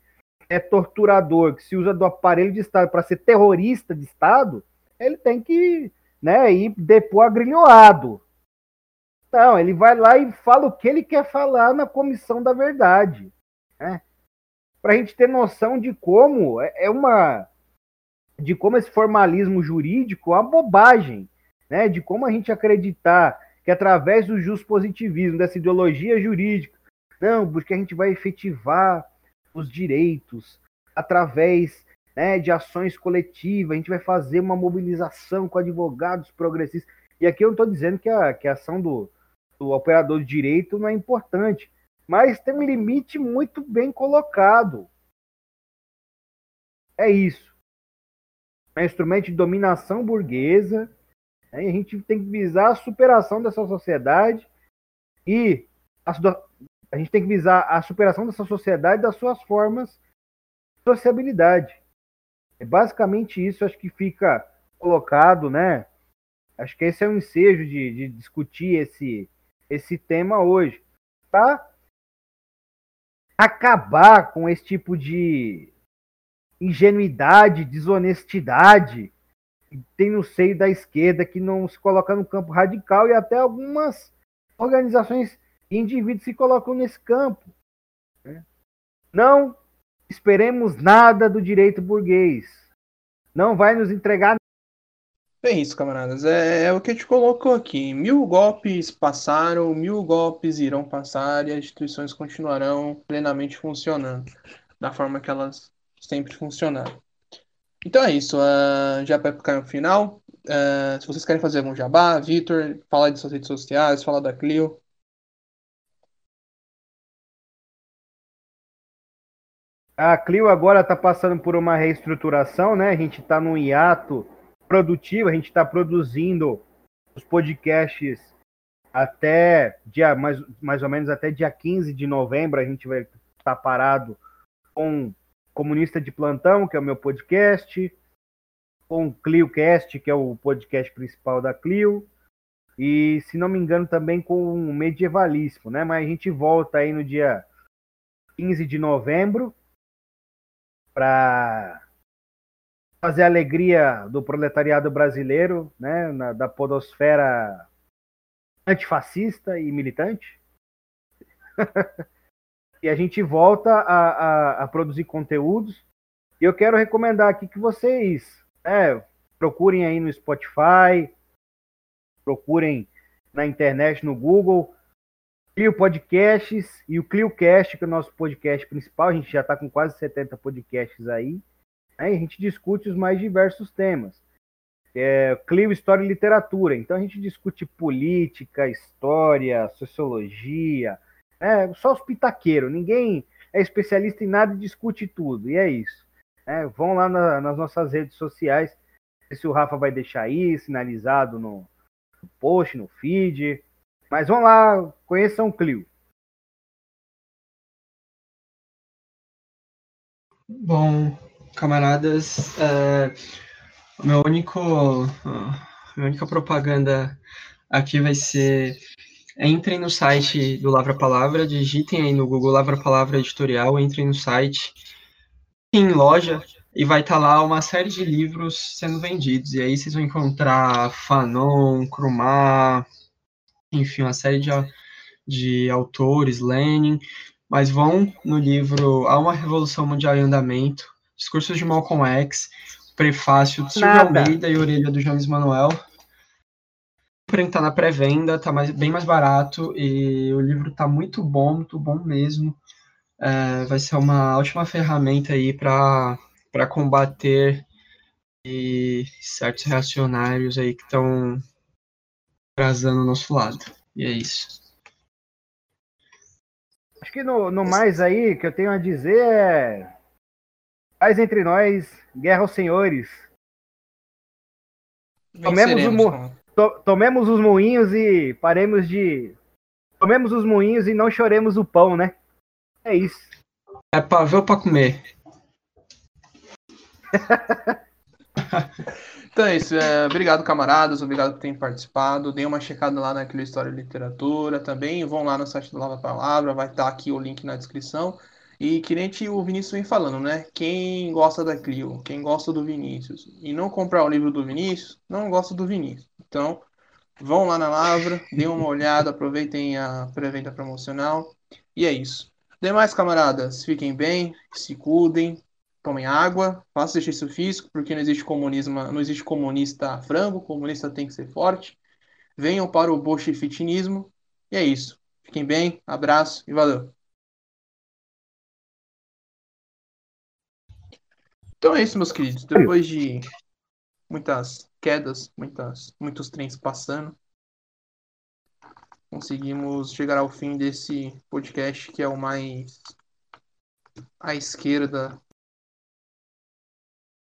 é torturador, que se usa do aparelho de Estado para ser terrorista de Estado, ele tem que né, ir depor agrilhoado. Então, ele vai lá e fala o que ele quer falar na comissão da verdade. Né? Para a gente ter noção de como é, é uma. de como esse formalismo jurídico é uma bobagem. Né? De como a gente acreditar que através do positivismo, dessa ideologia jurídica, não, porque a gente vai efetivar os direitos através né, de ações coletivas, a gente vai fazer uma mobilização com advogados progressistas. E aqui eu não estou dizendo que a, que a ação do, do operador de direito não é importante, mas tem um limite muito bem colocado. É isso. É um instrumento de dominação burguesa a gente tem que visar a superação dessa sociedade e a, a gente tem que visar a superação dessa sociedade das suas formas de sociabilidade. É basicamente isso, acho que fica colocado, né? Acho que esse é o ensejo de, de discutir esse, esse tema hoje. Tá? Acabar com esse tipo de ingenuidade, desonestidade tem no seio da esquerda que não se coloca no campo radical e até algumas organizações e indivíduos se colocam nesse campo. Né? Não esperemos nada do direito burguês. Não vai nos entregar. É isso, camaradas. É, é o que a gente colocou aqui. Mil golpes passaram, mil golpes irão passar e as instituições continuarão plenamente funcionando da forma que elas sempre funcionaram. Então é isso. Uh, já para ficar no final, uh, se vocês querem fazer algum jabá, Vitor, falar de suas redes sociais, falar da Clio. A Clio agora está passando por uma reestruturação, né? A gente está num hiato produtivo, a gente está produzindo os podcasts até dia mais, mais ou menos até dia 15 de novembro, a gente vai estar tá parado com Comunista de Plantão, que é o meu podcast, com o ClioCast, que é o podcast principal da Clio, e, se não me engano, também com o Medievalíssimo, né? Mas a gente volta aí no dia 15 de novembro para fazer a alegria do proletariado brasileiro, né? Na, da podosfera antifascista e militante. e a gente volta a, a, a, produzir conteúdos. E eu quero recomendar aqui que vocês é, procurem aí no Spotify, procurem na internet, no Google, Clio Podcasts e o ClioCast, que é o nosso podcast principal. A gente já está com quase 70 podcasts aí. Né? E a gente discute os mais diversos temas. É, Clio História e Literatura. Então a gente discute política, história, sociologia, é, só os pitaqueiros, ninguém é especialista em nada e discute tudo, e é isso. É, vão lá na, nas nossas redes sociais, se o Rafa vai deixar aí, sinalizado no, no post, no feed. Mas vão lá, conheçam o Clio. Bom, camaradas, é, meu único, minha única propaganda aqui vai ser entrem no site do Lavra Palavra, digitem aí no Google Lavra Palavra Editorial, entrem no site, em loja, e vai estar tá lá uma série de livros sendo vendidos. E aí vocês vão encontrar Fanon, Krumah, enfim, uma série de, de autores, Lenin, mas vão no livro Há uma Revolução Mundial em Andamento, Discursos de Malcolm X, prefácio de Silvio Almeida e Orelha do James Manuel, Print tá na pré-venda, tá mais, bem mais barato e o livro tá muito bom, muito bom mesmo. É, vai ser uma ótima ferramenta aí para combater e certos reacionários aí que estão atrasando o nosso lado. E é isso. Acho que no, no mais aí que eu tenho a dizer é. Paz entre nós, guerra aos senhores. Tomemos o, to, tomemos os moinhos e paremos de. Tomemos os moinhos e não choremos o pão, né? É isso. É pra ver ou pra comer? Então é isso. É, obrigado, camaradas. Obrigado por terem participado. Dê uma checada lá naquele História e Literatura. Também vão lá no site do Lava Palavra. Vai estar aqui o link na descrição. E que nem o Vinícius vem falando, né? Quem gosta da Clio, quem gosta do Vinícius e não comprar o livro do Vinícius, não gosta do Vinícius. Então, vão lá na Lavra, dêem uma olhada, aproveitem a pré-venda promocional. E é isso. Demais, camaradas, fiquem bem, se cuidem, tomem água, façam exercício físico, porque não existe comunismo, não existe comunista frango, comunista tem que ser forte. Venham para o bolchefitinismo. E é isso. Fiquem bem, abraço e valeu. Então é isso, meus queridos. Depois de muitas quedas, muitas, muitos trens passando, conseguimos chegar ao fim desse podcast que é o mais à esquerda